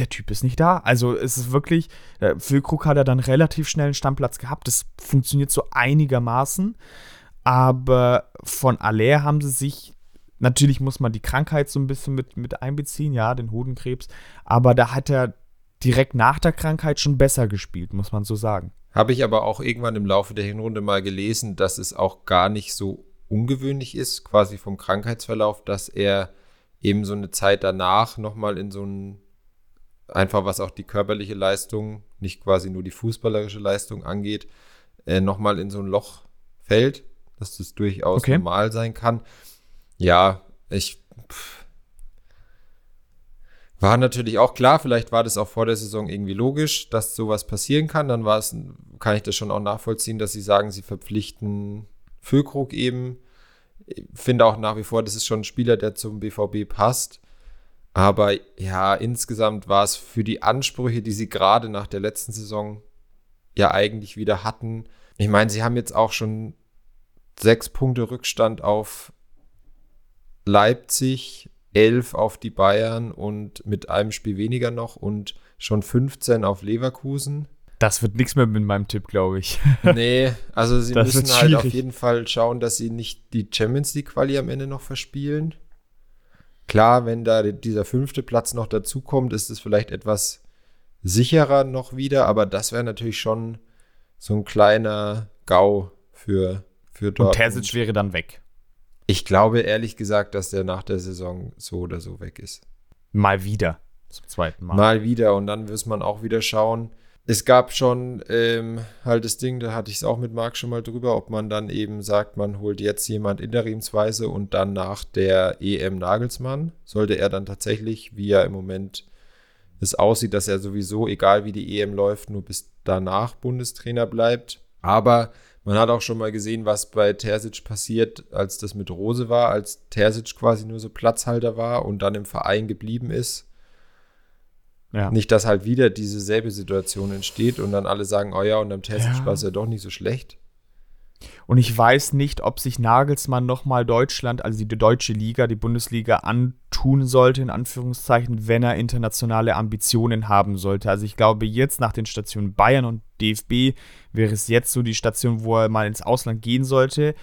der Typ ist nicht da. Also es ist wirklich, äh, Füllkrug hat er dann relativ schnell einen Stammplatz gehabt. Das funktioniert so einigermaßen. Aber von Aller haben sie sich, natürlich muss man die Krankheit so ein bisschen mit, mit einbeziehen, ja, den Hodenkrebs. Aber da hat er direkt nach der Krankheit schon besser gespielt, muss man so sagen. Habe ich aber auch irgendwann im Laufe der Hinrunde mal gelesen, dass es auch gar nicht so ungewöhnlich ist, quasi vom Krankheitsverlauf, dass er eben so eine Zeit danach nochmal in so ein einfach was auch die körperliche Leistung, nicht quasi nur die fußballerische Leistung angeht, äh, nochmal in so ein Loch fällt, dass das durchaus okay. normal sein kann. Ja, ich pff, war natürlich auch klar, vielleicht war das auch vor der Saison irgendwie logisch, dass sowas passieren kann. Dann war es, kann ich das schon auch nachvollziehen, dass sie sagen, sie verpflichten Füllkrug eben. Ich finde auch nach wie vor, das ist schon ein Spieler, der zum BVB passt. Aber ja, insgesamt war es für die Ansprüche, die sie gerade nach der letzten Saison ja eigentlich wieder hatten. Ich meine, sie haben jetzt auch schon sechs Punkte Rückstand auf Leipzig, elf auf die Bayern und mit einem Spiel weniger noch und schon 15 auf Leverkusen. Das wird nichts mehr mit meinem Tipp, glaube ich. nee, also sie das müssen halt auf jeden Fall schauen, dass sie nicht die Champions League Quali am Ende noch verspielen. Klar, wenn da dieser fünfte Platz noch dazukommt, ist es vielleicht etwas sicherer noch wieder, aber das wäre natürlich schon so ein kleiner GAU für, für dort. Und Terzic wäre dann weg. Ich glaube ehrlich gesagt, dass der nach der Saison so oder so weg ist. Mal wieder. Zum zweiten Mal. Mal wieder. Und dann wird man auch wieder schauen, es gab schon ähm, halt das Ding, da hatte ich es auch mit Marc schon mal drüber, ob man dann eben sagt, man holt jetzt jemand interimsweise und dann nach der EM Nagelsmann, sollte er dann tatsächlich, wie er im Moment es aussieht, dass er sowieso, egal wie die EM läuft, nur bis danach Bundestrainer bleibt. Aber man hat auch schon mal gesehen, was bei Terzic passiert, als das mit Rose war, als Terzic quasi nur so Platzhalter war und dann im Verein geblieben ist ja. Nicht, dass halt wieder diese selbe Situation entsteht und dann alle sagen, oh ja, und am Test war es ja doch nicht so schlecht. Und ich weiß nicht, ob sich Nagelsmann nochmal Deutschland, also die deutsche Liga, die Bundesliga antun sollte, in Anführungszeichen, wenn er internationale Ambitionen haben sollte. Also ich glaube, jetzt nach den Stationen Bayern und DFB wäre es jetzt so die Station, wo er mal ins Ausland gehen sollte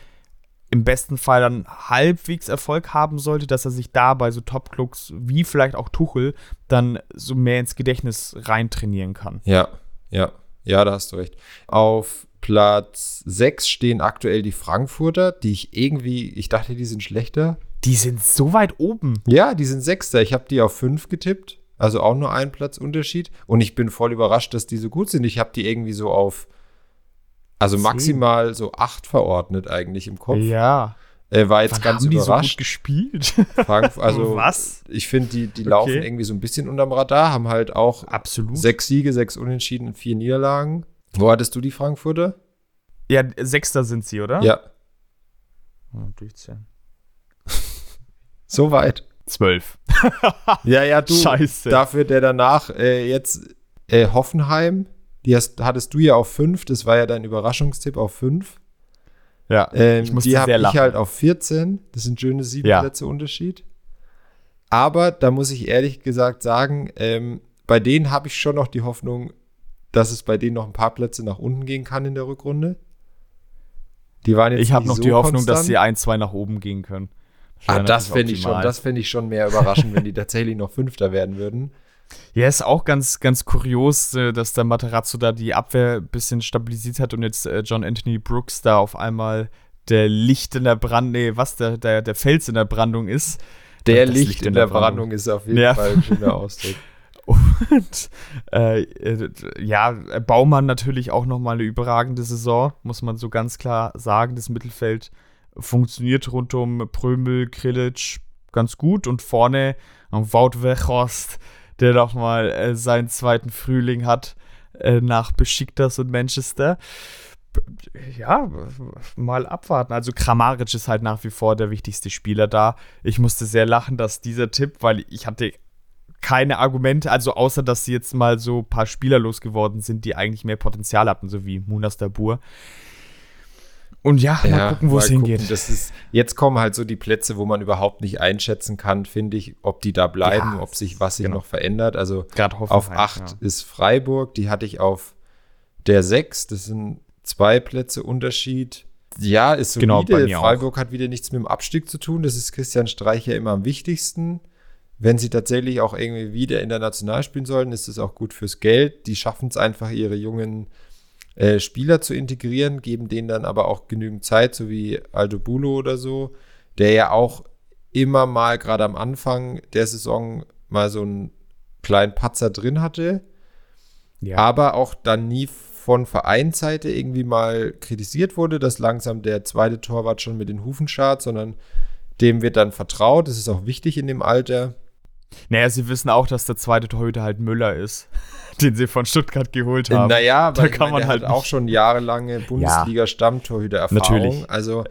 im besten Fall dann halbwegs Erfolg haben sollte, dass er sich da bei so Top-Clubs wie vielleicht auch Tuchel dann so mehr ins Gedächtnis reintrainieren kann. Ja, ja, ja, da hast du recht. Auf Platz 6 stehen aktuell die Frankfurter, die ich irgendwie, ich dachte, die sind schlechter. Die sind so weit oben. Ja, die sind Sechster. Ich habe die auf 5 getippt, also auch nur ein Platz Unterschied. Und ich bin voll überrascht, dass die so gut sind. Ich habe die irgendwie so auf also maximal so acht verordnet eigentlich im Kopf. Ja. Äh, war jetzt Wann ganz haben überrascht. Die so gut gespielt. Frank, also Was? Ich finde, die, die okay. laufen irgendwie so ein bisschen unterm Radar, haben halt auch Absolut. sechs Siege, sechs Unentschieden und vier Niederlagen. Wo hattest du die Frankfurter? Ja, Sechster sind sie, oder? Ja. Oh, durchzählen. so weit. Zwölf. ja, ja, du. Scheiße. Dafür der danach äh, jetzt äh, Hoffenheim, die hast, hattest du ja auf 5, das war ja dein Überraschungstipp auf 5. Ja, ähm, ich musste die habe ich halt auf 14. Das sind schöne sieben ja. Plätze Unterschied. Aber da muss ich ehrlich gesagt sagen, ähm, bei denen habe ich schon noch die Hoffnung, dass es bei denen noch ein paar Plätze nach unten gehen kann in der Rückrunde. Die waren jetzt Ich habe noch so die Hoffnung, konstant. dass sie ein, zwei nach oben gehen können. Ah, das fände ich schon, das fände ich schon mehr überraschend, wenn die tatsächlich noch Fünfter werden würden. Ja, ist auch ganz, ganz kurios, äh, dass der Materazzo da die Abwehr ein bisschen stabilisiert hat und jetzt äh, John Anthony Brooks da auf einmal der Licht in der Brandung, nee, was der, der, der Fels in der Brandung ist. Der Licht, Licht, in der, der Brandung. Brandung ist auf jeden ja. Fall ein schöner Ausdruck. Und äh, ja, Baumann natürlich auch nochmal eine überragende Saison, muss man so ganz klar sagen. Das Mittelfeld funktioniert rund um Prömel, Krilic ganz gut und vorne Wout Weghorst, der nochmal äh, seinen zweiten Frühling hat äh, nach Besiktas und Manchester. Ja, mal abwarten. Also Kramaric ist halt nach wie vor der wichtigste Spieler da. Ich musste sehr lachen, dass dieser Tipp, weil ich hatte keine Argumente, also außer dass sie jetzt mal so ein paar Spieler losgeworden sind, die eigentlich mehr Potenzial hatten, so wie Munas Dabur. Und ja, ja mal gucken, wo es hingeht. Ist, jetzt kommen halt so die Plätze, wo man überhaupt nicht einschätzen kann, finde ich, ob die da bleiben, ja, ob sich was sich genau. noch verändert. Also auf 8 ja. ist Freiburg, die hatte ich auf der 6. Das sind zwei Plätze Unterschied. Ja, ist genau, solide. Genau, Freiburg auch. hat wieder nichts mit dem Abstieg zu tun. Das ist Christian Streich ja immer am wichtigsten. Wenn sie tatsächlich auch irgendwie wieder international spielen sollen, ist es auch gut fürs Geld. Die schaffen es einfach, ihre jungen äh, Spieler zu integrieren, geben denen dann aber auch genügend Zeit, so wie Aldo Bulo oder so, der ja auch immer mal gerade am Anfang der Saison mal so einen kleinen Patzer drin hatte, ja. aber auch dann nie von Vereinsseite irgendwie mal kritisiert wurde, dass langsam der zweite Torwart schon mit den Hufen schart, sondern dem wird dann vertraut. Das ist auch wichtig in dem Alter. Naja, sie wissen auch, dass der zweite Torhüter halt Müller ist, den sie von Stuttgart geholt haben. Naja, da kann man halt auch schon jahrelange Bundesliga-Stammtorhüter-Erfahrung. Natürlich. Also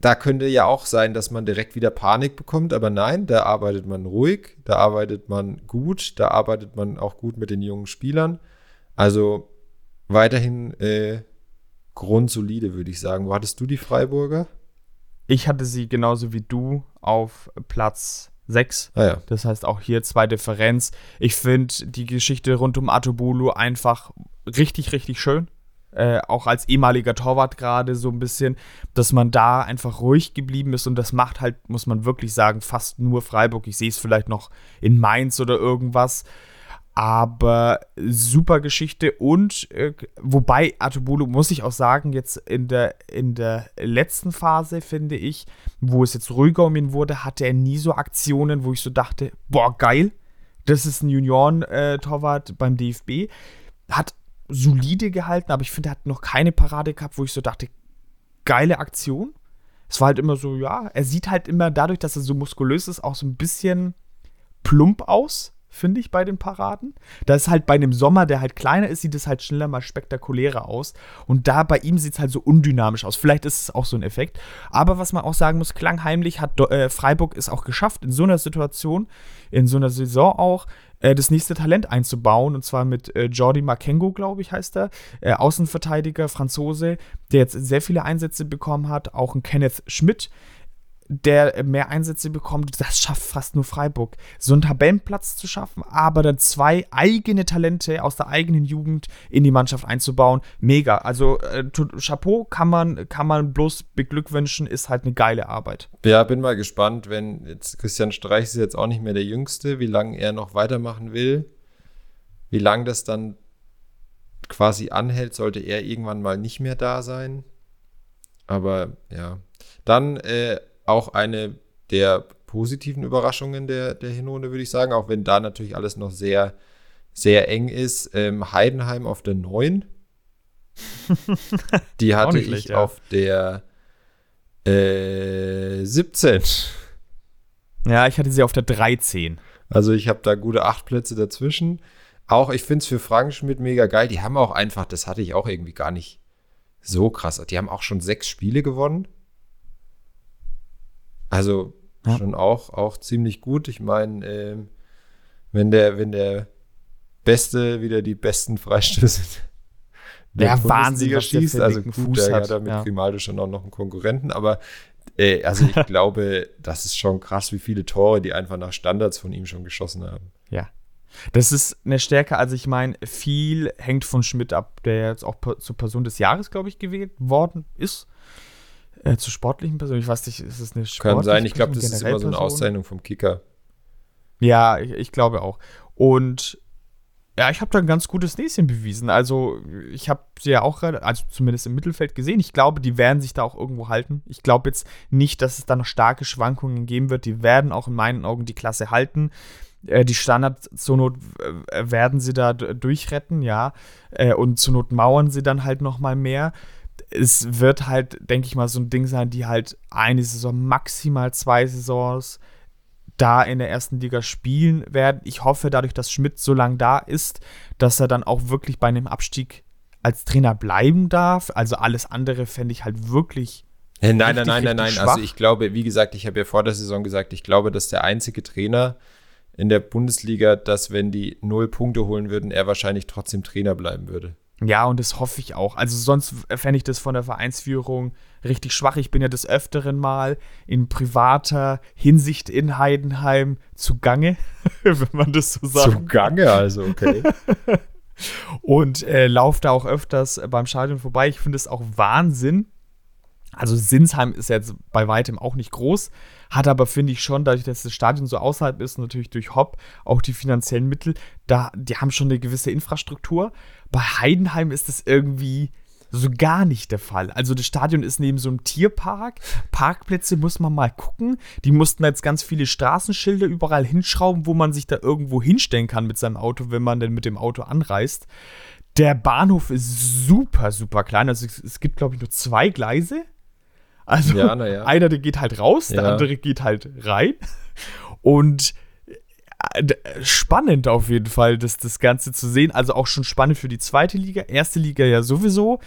da könnte ja auch sein, dass man direkt wieder Panik bekommt, aber nein, da arbeitet man ruhig, da arbeitet man gut, da arbeitet man auch gut mit den jungen Spielern. Also weiterhin äh, grundsolide, würde ich sagen. Wo hattest du die Freiburger? Ich hatte sie genauso wie du auf Platz 6. Ah, ja. Das heißt auch hier zwei Differenz. Ich finde die Geschichte rund um Atobulu einfach richtig, richtig schön. Äh, auch als ehemaliger Torwart gerade so ein bisschen, dass man da einfach ruhig geblieben ist und das macht halt, muss man wirklich sagen, fast nur Freiburg. Ich sehe es vielleicht noch in Mainz oder irgendwas. Aber super Geschichte und äh, wobei Atobulu, muss ich auch sagen, jetzt in der, in der letzten Phase, finde ich, wo es jetzt ruhiger um ihn wurde, hatte er nie so Aktionen, wo ich so dachte, boah, geil, das ist ein Junioren-Torwart äh, beim DFB. Hat solide gehalten, aber ich finde, er hat noch keine Parade gehabt, wo ich so dachte, geile Aktion. Es war halt immer so, ja, er sieht halt immer dadurch, dass er so muskulös ist, auch so ein bisschen plump aus finde ich, bei den Paraden. Da ist halt bei einem Sommer, der halt kleiner ist, sieht es halt schneller mal spektakulärer aus. Und da bei ihm sieht es halt so undynamisch aus. Vielleicht ist es auch so ein Effekt. Aber was man auch sagen muss, klangheimlich hat äh, Freiburg es auch geschafft, in so einer Situation, in so einer Saison auch, äh, das nächste Talent einzubauen. Und zwar mit äh, Jordi Makengo, glaube ich, heißt er. Äh, Außenverteidiger, Franzose, der jetzt sehr viele Einsätze bekommen hat. Auch ein Kenneth Schmidt der mehr Einsätze bekommt, das schafft fast nur Freiburg. So einen Tabellenplatz zu schaffen, aber dann zwei eigene Talente aus der eigenen Jugend in die Mannschaft einzubauen, mega. Also äh, Chapeau kann man, kann man bloß beglückwünschen, ist halt eine geile Arbeit. Ja, bin mal gespannt, wenn jetzt Christian Streich ist jetzt auch nicht mehr der Jüngste, wie lange er noch weitermachen will, wie lange das dann quasi anhält, sollte er irgendwann mal nicht mehr da sein. Aber ja. Dann äh, auch eine der positiven Überraschungen der, der Hinrunde, würde ich sagen, auch wenn da natürlich alles noch sehr, sehr eng ist. Ähm, Heidenheim auf der 9. Die hatte ich ja. auf der äh, 17. Ja, ich hatte sie auf der 13. Also ich habe da gute acht Plätze dazwischen. Auch ich finde es für Frank Schmidt mega geil. Die haben auch einfach, das hatte ich auch irgendwie gar nicht so krass. Die haben auch schon sechs Spiele gewonnen. Also ja. schon auch, auch ziemlich gut. Ich meine, ähm, wenn der, wenn der Beste wieder die besten Freistöße der ja, Wahnsinn, schießt, also gut, Fuß hat, ja mit ja. Grimaldo schon auch noch einen Konkurrenten, aber äh, also ich glaube, das ist schon krass, wie viele Tore die einfach nach Standards von ihm schon geschossen haben. Ja. Das ist eine Stärke, also ich meine, viel hängt von Schmidt ab, der jetzt auch zur Person des Jahres, glaube ich, gewählt worden ist. Äh, zu sportlichen Personen? Ich weiß nicht, ist es eine sportliche Kann sein, ich glaube, das ist immer so eine Auszeichnung vom Kicker. Ja, ich, ich, glaube auch. Und Ja, ich habe da ein ganz gutes Näschen bewiesen. Also, ich habe sie ja auch gerade, also zumindest im Mittelfeld gesehen. Ich glaube, die werden sich da auch irgendwo halten. Ich glaube jetzt nicht, dass es da noch starke Schwankungen geben wird. Die werden auch in meinen Augen die Klasse halten. Äh, die Standards zur Not äh, werden sie da durchretten, ja. Äh, und zur Not mauern sie dann halt noch mal mehr. Es wird halt, denke ich mal, so ein Ding sein, die halt eine Saison, maximal zwei Saisons da in der ersten Liga spielen werden. Ich hoffe dadurch, dass Schmidt so lange da ist, dass er dann auch wirklich bei einem Abstieg als Trainer bleiben darf. Also alles andere fände ich halt wirklich. Hey, nein, richtig, nein, nein, nein, nein. Also ich glaube, wie gesagt, ich habe ja vor der Saison gesagt, ich glaube, dass der einzige Trainer in der Bundesliga, dass wenn die null Punkte holen würden, er wahrscheinlich trotzdem Trainer bleiben würde. Ja, und das hoffe ich auch. Also sonst fände ich das von der Vereinsführung richtig schwach. Ich bin ja des Öfteren mal in privater Hinsicht in Heidenheim zugange, wenn man das so sagt. Zugange, also, okay. und äh, laufe da auch öfters beim Stadion vorbei. Ich finde es auch Wahnsinn. Also Sinsheim ist jetzt bei weitem auch nicht groß, hat aber, finde ich schon, dadurch, dass das Stadion so außerhalb ist, natürlich durch Hopp auch die finanziellen Mittel, da, die haben schon eine gewisse Infrastruktur. Bei Heidenheim ist das irgendwie so gar nicht der Fall. Also das Stadion ist neben so einem Tierpark. Parkplätze muss man mal gucken. Die mussten jetzt ganz viele Straßenschilder überall hinschrauben, wo man sich da irgendwo hinstellen kann mit seinem Auto, wenn man denn mit dem Auto anreist. Der Bahnhof ist super, super klein. Also es, es gibt, glaube ich, nur zwei Gleise. Also ja, ja. einer, der geht halt raus, der andere geht halt rein. Und äh, spannend auf jeden Fall, das, das Ganze zu sehen. Also auch schon spannend für die zweite Liga, erste Liga ja sowieso.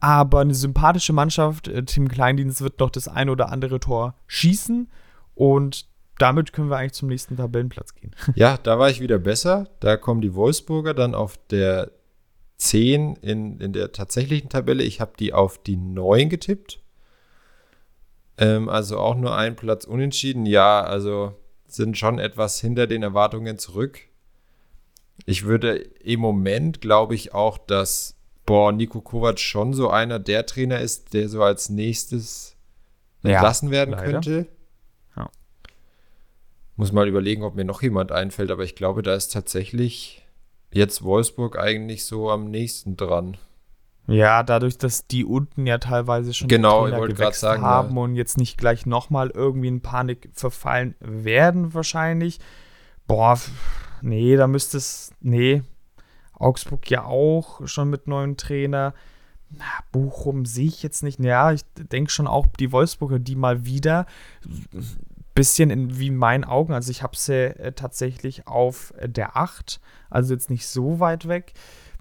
Aber eine sympathische Mannschaft. Äh, Tim Kleindienst wird noch das ein oder andere Tor schießen. Und damit können wir eigentlich zum nächsten Tabellenplatz gehen. Ja, da war ich wieder besser. Da kommen die Wolfsburger dann auf der 10 in, in der tatsächlichen Tabelle. Ich habe die auf die 9 getippt. Ähm, also auch nur ein Platz unentschieden. Ja, also sind schon etwas hinter den Erwartungen zurück. Ich würde im Moment, glaube ich, auch, dass boah, Nico Kovac schon so einer der Trainer ist, der so als nächstes entlassen ja, werden leider. könnte. Ja. Muss mal überlegen, ob mir noch jemand einfällt, aber ich glaube, da ist tatsächlich jetzt Wolfsburg eigentlich so am nächsten dran. Ja, dadurch, dass die unten ja teilweise schon genau, wollte gerade sagen, haben ja. und jetzt nicht gleich nochmal irgendwie in Panik verfallen werden, wahrscheinlich. Boah, nee, da müsste es. Nee. Augsburg ja auch schon mit neuen Trainer. Na, Bochum sehe ich jetzt nicht. Ja, ich denke schon auch die Wolfsburger, die mal wieder bisschen in, wie in meinen Augen. Also ich habe sie äh, tatsächlich auf äh, der 8, also jetzt nicht so weit weg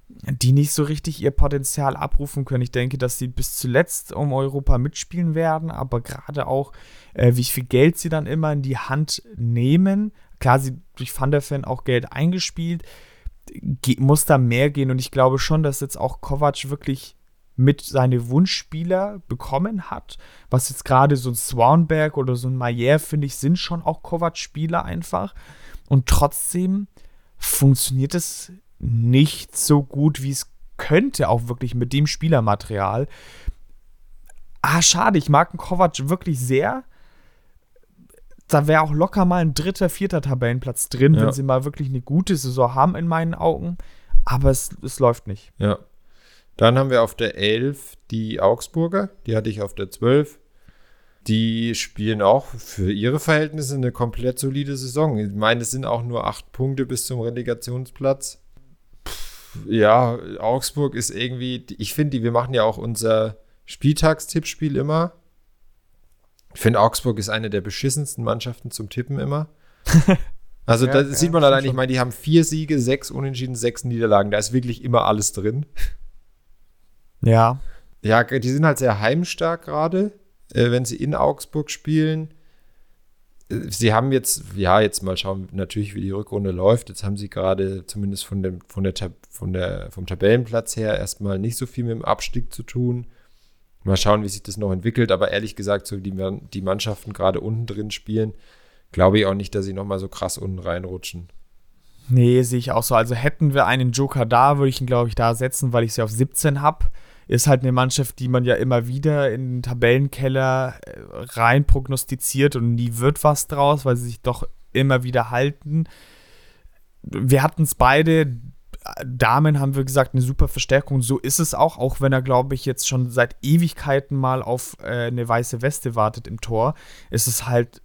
die nicht so richtig ihr Potenzial abrufen können. Ich denke, dass sie bis zuletzt um Europa mitspielen werden, aber gerade auch, äh, wie viel Geld sie dann immer in die Hand nehmen. Klar, sie durch Van der Ven auch Geld eingespielt, muss da mehr gehen und ich glaube schon, dass jetzt auch Kovac wirklich mit seine Wunschspieler bekommen hat. Was jetzt gerade so ein Swanberg oder so ein Mayer, finde ich, sind schon auch Kovac-Spieler einfach. Und trotzdem funktioniert es nicht so gut, wie es könnte, auch wirklich mit dem Spielermaterial. Ah, schade, ich mag einen Kovac wirklich sehr. Da wäre auch locker mal ein dritter, vierter Tabellenplatz drin, ja. wenn sie mal wirklich eine gute Saison haben, in meinen Augen. Aber es, es läuft nicht. Ja. Dann haben wir auf der 11 die Augsburger, die hatte ich auf der 12. Die spielen auch für ihre Verhältnisse eine komplett solide Saison. Ich meine, es sind auch nur acht Punkte bis zum Relegationsplatz ja, Augsburg ist irgendwie, ich finde, wir machen ja auch unser Spieltagstippspiel immer. Ich finde, Augsburg ist eine der beschissensten Mannschaften zum Tippen immer. Also ja, da ja, sieht man allein, ich meine, die haben vier Siege, sechs Unentschieden, sechs Niederlagen. Da ist wirklich immer alles drin. Ja. Ja, die sind halt sehr heimstark gerade, äh, wenn sie in Augsburg spielen sie haben jetzt, ja, jetzt mal schauen, natürlich, wie die Rückrunde läuft. Jetzt haben sie gerade zumindest von dem, von der, von der, vom Tabellenplatz her erstmal nicht so viel mit dem Abstieg zu tun. Mal schauen, wie sich das noch entwickelt. Aber ehrlich gesagt, so die, die Mannschaften gerade unten drin spielen, glaube ich auch nicht, dass sie nochmal so krass unten reinrutschen. Nee, sehe ich auch so. Also hätten wir einen Joker da, würde ich ihn, glaube ich, da setzen, weil ich sie auf 17 habe ist halt eine Mannschaft, die man ja immer wieder in den Tabellenkeller äh, rein prognostiziert und nie wird was draus, weil sie sich doch immer wieder halten. Wir hatten es beide Damen haben wir gesagt, eine super Verstärkung. So ist es auch, auch wenn er, glaube ich, jetzt schon seit Ewigkeiten mal auf äh, eine weiße Weste wartet im Tor. Ist es halt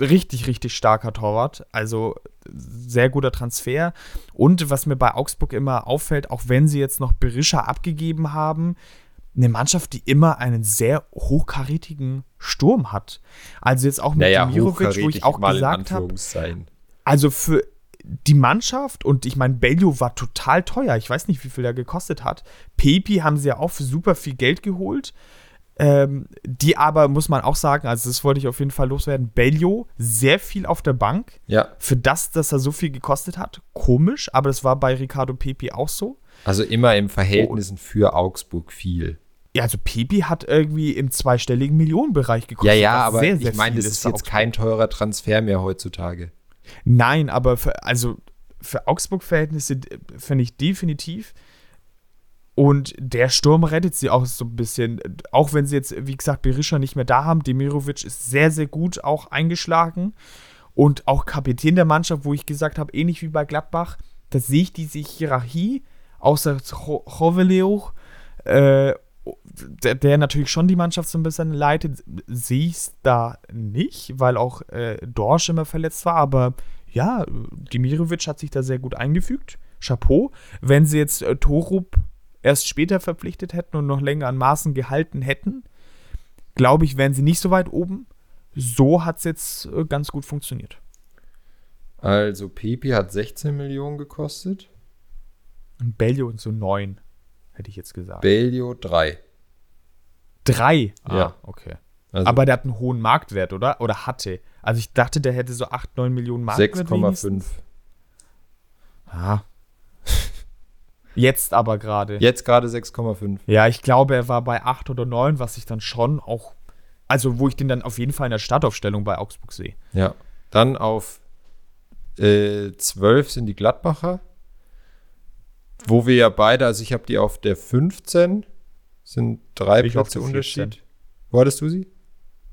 richtig, richtig starker Torwart. Also sehr guter Transfer. Und was mir bei Augsburg immer auffällt, auch wenn sie jetzt noch Berisha abgegeben haben, eine Mannschaft, die immer einen sehr hochkarätigen Sturm hat. Also jetzt auch mit naja, Demirovic, wo ich auch gesagt habe, also für die Mannschaft und ich meine, Bellio war total teuer. Ich weiß nicht, wie viel er gekostet hat. Pepi haben sie ja auch für super viel Geld geholt. Ähm, die aber, muss man auch sagen, also das wollte ich auf jeden Fall loswerden, Bellio sehr viel auf der Bank. Ja. Für das, dass er so viel gekostet hat. Komisch, aber das war bei Ricardo Pepi auch so. Also immer im Verhältnissen oh. für Augsburg viel. Ja, also Pepi hat irgendwie im zweistelligen Millionenbereich gekostet. Ja, ja, aber sehr, sehr ich meine, das ist jetzt Augsburg. kein teurer Transfer mehr heutzutage. Nein, aber für, also für Augsburg-Verhältnisse finde ich definitiv. Und der Sturm rettet sie auch so ein bisschen. Auch wenn sie jetzt, wie gesagt, Berisha nicht mehr da haben. Demirovic ist sehr, sehr gut auch eingeschlagen. Und auch Kapitän der Mannschaft, wo ich gesagt habe, ähnlich wie bei Gladbach, da sehe ich diese Hierarchie, außer Choveleo, äh, der, der, natürlich schon die Mannschaft so ein bisschen leitet, sehe ich es da nicht, weil auch äh, Dorsch immer verletzt war. Aber ja, Dimirovic hat sich da sehr gut eingefügt. Chapeau. Wenn sie jetzt äh, Torup erst später verpflichtet hätten und noch länger an Maßen gehalten hätten, glaube ich, wären sie nicht so weit oben. So hat es jetzt äh, ganz gut funktioniert. Also Pepe hat 16 Millionen gekostet. Und Bellio so 9 hätte ich jetzt gesagt. Bellio 3. 3? Ah, ja. okay. Also Aber der hat einen hohen Marktwert, oder? Oder hatte. Also ich dachte, der hätte so 8, 9 Millionen Marktwert. 6,5. Ah. Jetzt aber gerade. Jetzt gerade 6,5. Ja, ich glaube, er war bei 8 oder 9, was ich dann schon auch. Also, wo ich den dann auf jeden Fall in der Startaufstellung bei Augsburg sehe. Ja. Dann auf äh, 12 sind die Gladbacher. Wo wir ja beide, also ich habe die auf der 15, sind drei ich Plätze Unterschied. Wo hattest du sie?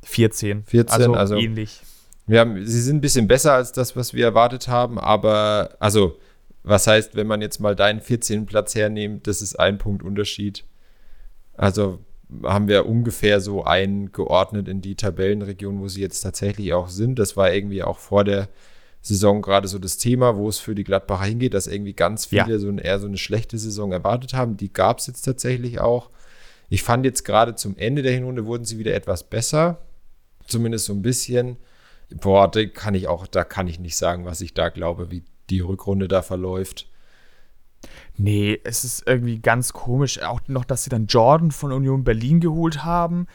14. 14, also, also ähnlich. Wir haben, sie sind ein bisschen besser als das, was wir erwartet haben, aber also, was heißt, wenn man jetzt mal deinen 14. Platz hernimmt, das ist ein Punkt Unterschied. Also haben wir ungefähr so eingeordnet in die Tabellenregion, wo sie jetzt tatsächlich auch sind. Das war irgendwie auch vor der Saison gerade so das Thema, wo es für die Gladbacher hingeht, dass irgendwie ganz viele ja. so ein, eher so eine schlechte Saison erwartet haben. Die gab es jetzt tatsächlich auch. Ich fand jetzt gerade zum Ende der Hinrunde wurden sie wieder etwas besser. Zumindest so ein bisschen. Boah, da kann ich auch, da kann ich nicht sagen, was ich da glaube, wie die Rückrunde da verläuft. Nee, es ist irgendwie ganz komisch. Auch noch, dass sie dann Jordan von Union Berlin geholt haben.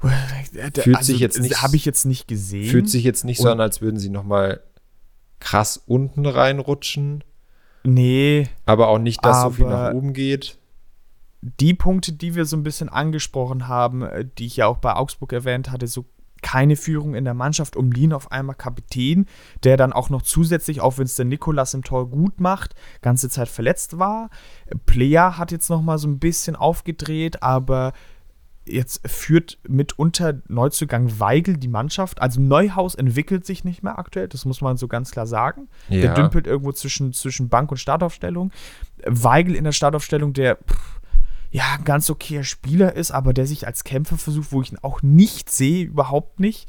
Fühlt also, sich jetzt nicht. Habe ich jetzt nicht gesehen. Fühlt sich jetzt nicht so an, als würden sie nochmal krass unten reinrutschen. Nee. Aber auch nicht, dass so viel nach oben geht. Die Punkte, die wir so ein bisschen angesprochen haben, äh, die ich ja auch bei Augsburg erwähnt hatte, so keine Führung in der Mannschaft, um Lien auf einmal Kapitän, der dann auch noch zusätzlich, auch wenn es der Nikolas im Tor gut macht, ganze Zeit verletzt war. Plea hat jetzt noch mal so ein bisschen aufgedreht, aber jetzt führt mitunter Neuzugang Weigel die Mannschaft. Also Neuhaus entwickelt sich nicht mehr aktuell, das muss man so ganz klar sagen. Ja. Der dümpelt irgendwo zwischen, zwischen Bank und Startaufstellung. Weigel in der Startaufstellung, der pff, ja ein ganz okayer Spieler ist, aber der sich als Kämpfer versucht, wo ich ihn auch nicht sehe, überhaupt nicht.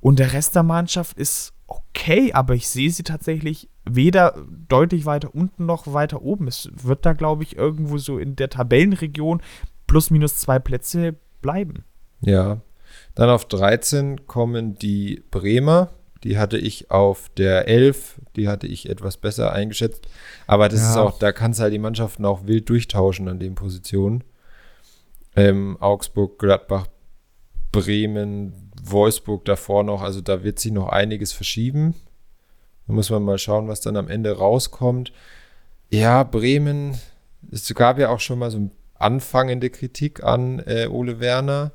Und der Rest der Mannschaft ist okay, aber ich sehe sie tatsächlich weder deutlich weiter unten noch weiter oben. Es wird da, glaube ich, irgendwo so in der Tabellenregion plus minus zwei Plätze bleiben. Ja. Dann auf 13 kommen die Bremer. Die hatte ich auf der 11, die hatte ich etwas besser eingeschätzt. Aber das ja. ist auch, da kannst du halt die Mannschaften auch wild durchtauschen an den Positionen. Ähm, Augsburg, Gladbach, Bremen, Wolfsburg davor noch. Also da wird sich noch einiges verschieben. Da muss man mal schauen, was dann am Ende rauskommt. Ja, Bremen, es gab ja auch schon mal so ein anfangende Kritik an äh, Ole Werner.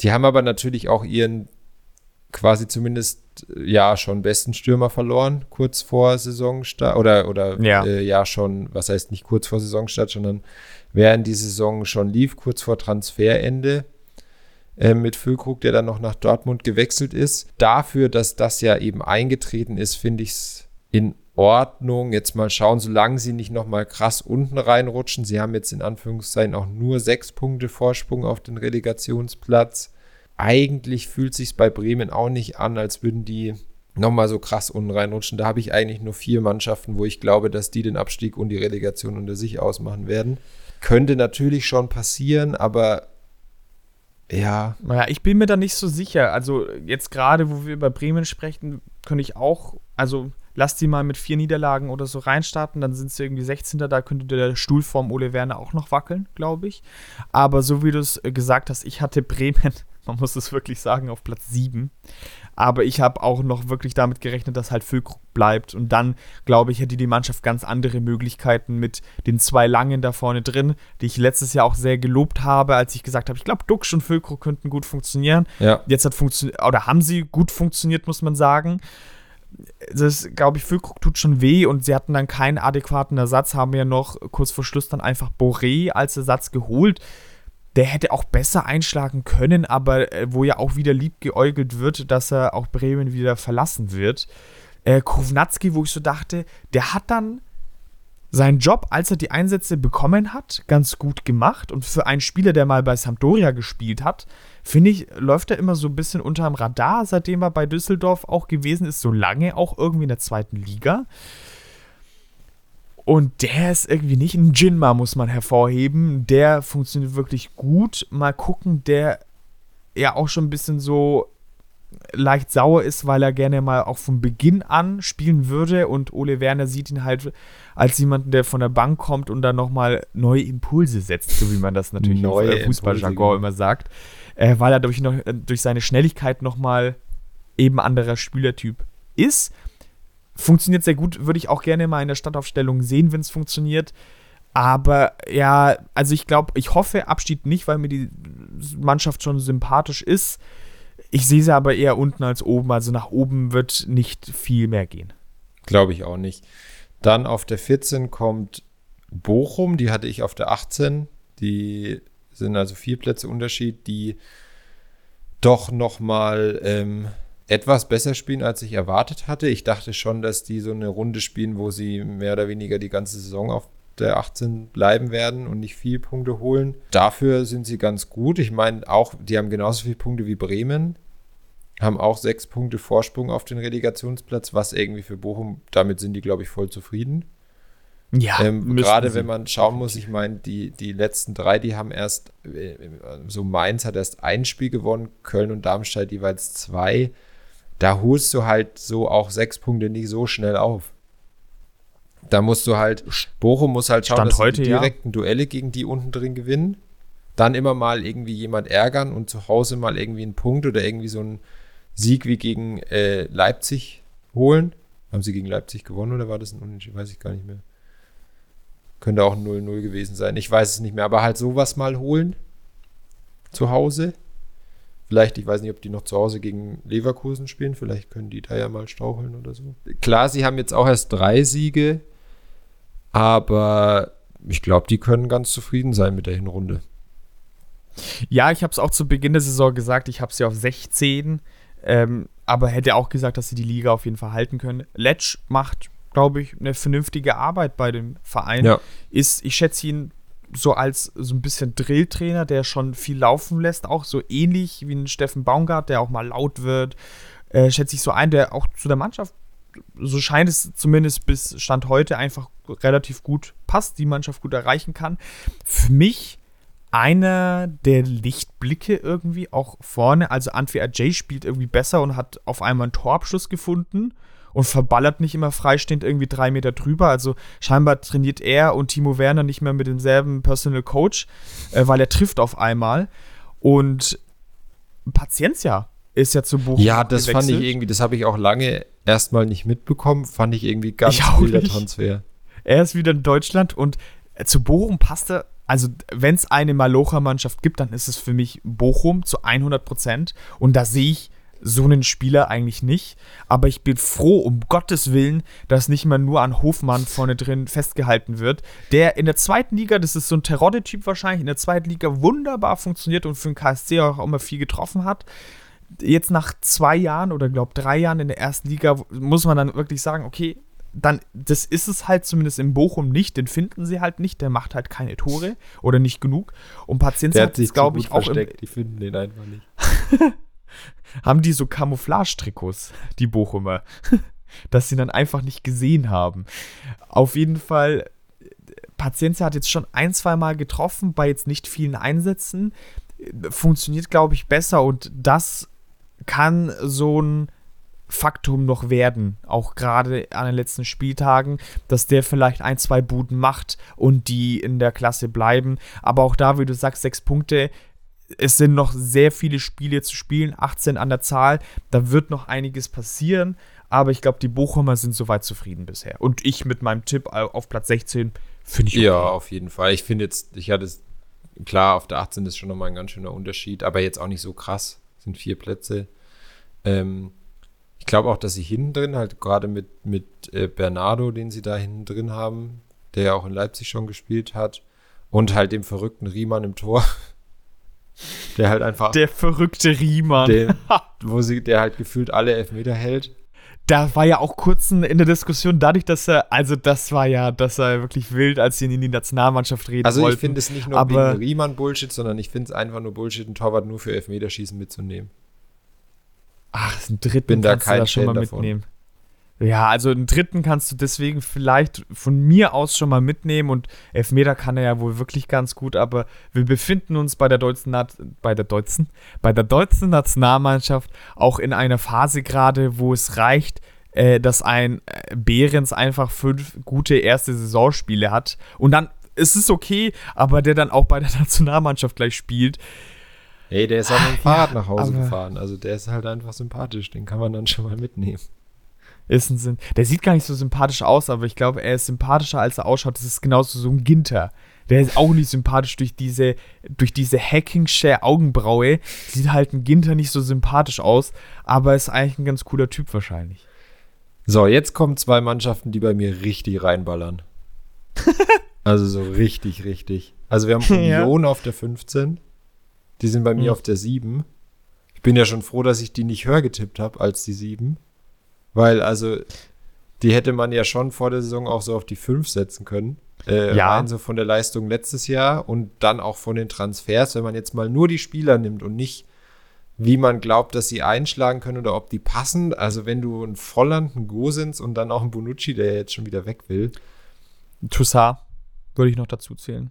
Die haben aber natürlich auch ihren quasi zumindest ja schon besten Stürmer verloren, kurz vor Saisonstart oder oder ja. Äh, ja schon, was heißt nicht kurz vor Saisonstart, sondern während die Saison schon lief, kurz vor Transferende äh, mit Füllkrug, der dann noch nach Dortmund gewechselt ist. Dafür, dass das ja eben eingetreten ist, finde ich es in Ordnung. Jetzt mal schauen, solange sie nicht noch mal krass unten reinrutschen. Sie haben jetzt in Anführungszeichen auch nur sechs Punkte Vorsprung auf den Relegationsplatz. Eigentlich fühlt sich bei Bremen auch nicht an, als würden die noch mal so krass unten reinrutschen. Da habe ich eigentlich nur vier Mannschaften, wo ich glaube, dass die den Abstieg und die Relegation unter sich ausmachen werden. Könnte natürlich schon passieren, aber ja. Naja, ich bin mir da nicht so sicher. Also jetzt gerade, wo wir über Bremen sprechen, könnte ich auch, also lass die mal mit vier Niederlagen oder so reinstarten, dann sind sie irgendwie 16. Da könnte der Stuhl vorm Ole Werner auch noch wackeln, glaube ich. Aber so wie du es äh, gesagt hast, ich hatte Bremen, man muss es wirklich sagen, auf Platz 7. Aber ich habe auch noch wirklich damit gerechnet, dass halt Füllkrug bleibt. Und dann, glaube ich, hätte die Mannschaft ganz andere Möglichkeiten mit den zwei Langen da vorne drin, die ich letztes Jahr auch sehr gelobt habe, als ich gesagt habe, ich glaube, Duxch und Füllkrug könnten gut funktionieren. Ja. Jetzt hat funktioniert, oder haben sie gut funktioniert, muss man sagen das, glaube ich, Füllkrug tut schon weh und sie hatten dann keinen adäquaten Ersatz, haben ja noch kurz vor Schluss dann einfach Boré als Ersatz geholt. Der hätte auch besser einschlagen können, aber äh, wo ja auch wieder lieb geäugelt wird, dass er auch Bremen wieder verlassen wird. Äh, Kovnatski, wo ich so dachte, der hat dann seinen Job, als er die Einsätze bekommen hat, ganz gut gemacht. Und für einen Spieler, der mal bei Sampdoria gespielt hat, finde ich, läuft er immer so ein bisschen unterm Radar, seitdem er bei Düsseldorf auch gewesen ist, so lange auch irgendwie in der zweiten Liga. Und der ist irgendwie nicht ein Jinma, muss man hervorheben. Der funktioniert wirklich gut. Mal gucken, der ja auch schon ein bisschen so leicht sauer ist, weil er gerne mal auch von Beginn an spielen würde und Ole Werner sieht ihn halt als jemanden, der von der Bank kommt und dann nochmal neue Impulse setzt, so wie man das natürlich im Fußballjargon immer sagt äh, weil er durch, noch, äh, durch seine Schnelligkeit nochmal eben anderer Spielertyp ist. Funktioniert sehr gut, würde ich auch gerne mal in der Startaufstellung sehen, wenn es funktioniert. Aber ja, also ich glaube, ich hoffe Abschied nicht, weil mir die Mannschaft schon sympathisch ist. Ich sehe sie aber eher unten als oben. Also nach oben wird nicht viel mehr gehen. Glaube ich auch nicht. Dann auf der 14 kommt Bochum, die hatte ich auf der 18. Die sind also vier Plätze Unterschied, die doch noch mal ähm, etwas besser spielen, als ich erwartet hatte. Ich dachte schon, dass die so eine Runde spielen, wo sie mehr oder weniger die ganze Saison auf der 18 bleiben werden und nicht viel Punkte holen. Dafür sind sie ganz gut. Ich meine, auch, die haben genauso viele Punkte wie Bremen, haben auch sechs Punkte Vorsprung auf den Relegationsplatz, was irgendwie für Bochum, damit sind die, glaube ich, voll zufrieden. Ja, ähm, gerade wenn man schauen muss, ich meine, die, die letzten drei, die haben erst, äh, so Mainz hat erst ein Spiel gewonnen, Köln und Darmstadt jeweils zwei. Da holst du halt so auch sechs Punkte nicht so schnell auf. Da musst du halt, Bochum muss halt schauen, Stand dass heute, die direkten ja. Duelle gegen die unten drin gewinnen. Dann immer mal irgendwie jemand ärgern und zu Hause mal irgendwie einen Punkt oder irgendwie so einen Sieg wie gegen äh, Leipzig holen. Haben sie gegen Leipzig gewonnen oder war das ein Unentschieden? Weiß ich gar nicht mehr. Könnte auch 0-0 gewesen sein. Ich weiß es nicht mehr. Aber halt sowas mal holen. Zu Hause. Vielleicht, ich weiß nicht, ob die noch zu Hause gegen Leverkusen spielen. Vielleicht können die da ja mal straucheln oder so. Klar, sie haben jetzt auch erst drei Siege. Aber ich glaube, die können ganz zufrieden sein mit der Hinrunde. Ja, ich habe es auch zu Beginn der Saison gesagt. Ich habe sie auf 16. Ähm, aber hätte auch gesagt, dass sie die Liga auf jeden Fall halten können. Letsch macht glaube ich, eine vernünftige Arbeit bei dem Verein ja. ist. Ich schätze ihn so als so ein bisschen Drilltrainer, der schon viel laufen lässt, auch so ähnlich wie ein Steffen Baumgart, der auch mal laut wird. Äh, schätze ich so ein, der auch zu der Mannschaft, so scheint es zumindest bis Stand heute, einfach relativ gut passt, die Mannschaft gut erreichen kann. Für mich einer der Lichtblicke irgendwie auch vorne. Also Antwi Ajay spielt irgendwie besser und hat auf einmal einen Torabschluss gefunden und verballert nicht immer freistehend irgendwie drei Meter drüber. Also scheinbar trainiert er und Timo Werner nicht mehr mit demselben Personal Coach, äh, weil er trifft auf einmal. Und Paciencia ist ja zu Bochum. Ja, das gewechselt. fand ich irgendwie, das habe ich auch lange erstmal nicht mitbekommen, fand ich irgendwie ganz wilder Transfer. Er ist wieder in Deutschland und äh, zu Bochum passt er also wenn es eine Malocha-Mannschaft gibt, dann ist es für mich Bochum zu 100 Prozent. Und da sehe ich so einen Spieler eigentlich nicht. Aber ich bin froh, um Gottes Willen, dass nicht mal nur an Hofmann vorne drin festgehalten wird, der in der zweiten Liga, das ist so ein Terodde-Typ wahrscheinlich, in der zweiten Liga wunderbar funktioniert und für den KSC auch immer viel getroffen hat. Jetzt nach zwei Jahren oder glaube drei Jahren in der ersten Liga muss man dann wirklich sagen, okay, dann, das ist es halt zumindest in Bochum nicht, den finden sie halt nicht, der macht halt keine Tore oder nicht genug. Und Patienz hat sich, glaube ich, auch. Versteckt. die finden den einfach nicht. haben die so Camouflage-Trikots, die Bochumer, dass sie dann einfach nicht gesehen haben. Auf jeden Fall, Paciencia hat jetzt schon ein, zwei Mal getroffen, bei jetzt nicht vielen Einsätzen. Funktioniert, glaube ich, besser und das kann so ein Faktum noch werden, auch gerade an den letzten Spieltagen, dass der vielleicht ein, zwei Buden macht und die in der Klasse bleiben. Aber auch da, wie du sagst, sechs Punkte. Es sind noch sehr viele Spiele zu spielen, 18 an der Zahl. Da wird noch einiges passieren. Aber ich glaube, die Bochumer sind soweit zufrieden bisher. Und ich mit meinem Tipp auf Platz 16 finde ich okay. Ja, auf jeden Fall. Ich finde jetzt, ich hatte es, klar, auf der 18 ist schon nochmal ein ganz schöner Unterschied, aber jetzt auch nicht so krass. Das sind vier Plätze. Ähm, ich glaube auch, dass sie hinten drin, halt gerade mit, mit äh, Bernardo, den sie da hinten drin haben, der ja auch in Leipzig schon gespielt hat, und halt dem verrückten Riemann im Tor, der halt einfach. Der verrückte Riemann. Der, wo sie, der halt gefühlt alle Elfmeter hält. Da war ja auch kurz in der Diskussion dadurch, dass er, also das war ja, dass er wirklich wild, als sie ihn in die Nationalmannschaft reden Also wollten. ich finde es nicht nur aber, wegen Riemann Bullshit, sondern ich finde es einfach nur Bullshit, einen Torwart nur für Elfmeterschießen mitzunehmen. Ach, einen dritten Bin kannst da du da schon mal davon. mitnehmen. Ja, also einen dritten kannst du deswegen vielleicht von mir aus schon mal mitnehmen und Elfmeter kann er ja wohl wirklich ganz gut, aber wir befinden uns bei der deutschen, bei der deutschen, bei der deutschen Nationalmannschaft auch in einer Phase gerade, wo es reicht, äh, dass ein äh, Behrens einfach fünf gute erste Saisonspiele hat und dann ist es okay, aber der dann auch bei der Nationalmannschaft gleich spielt. Ey, der ist auch mit dem Fahrrad ja, nach Hause gefahren. Also der ist halt einfach sympathisch. Den kann man dann schon mal mitnehmen. Ist ein Sinn. Der sieht gar nicht so sympathisch aus, aber ich glaube, er ist sympathischer, als er ausschaut. Das ist genauso so ein Ginter. Der ist auch nicht sympathisch durch diese, durch diese Hacking-Share Augenbraue. Sieht halt ein Ginter nicht so sympathisch aus, aber ist eigentlich ein ganz cooler Typ wahrscheinlich. So, jetzt kommen zwei Mannschaften, die bei mir richtig reinballern. also so richtig, richtig. Also wir haben Union ja. auf der 15. Die sind bei mir hm. auf der 7. Ich bin ja schon froh, dass ich die nicht höher getippt habe als die 7. Weil, also, die hätte man ja schon vor der Saison auch so auf die 5 setzen können. Äh, ja. Rein so von der Leistung letztes Jahr und dann auch von den Transfers, wenn man jetzt mal nur die Spieler nimmt und nicht, wie man glaubt, dass sie einschlagen können oder ob die passen. Also, wenn du ein Volland, ein Gosens und dann auch ein Bonucci, der jetzt schon wieder weg will. Toussaint würde ich noch dazu zählen.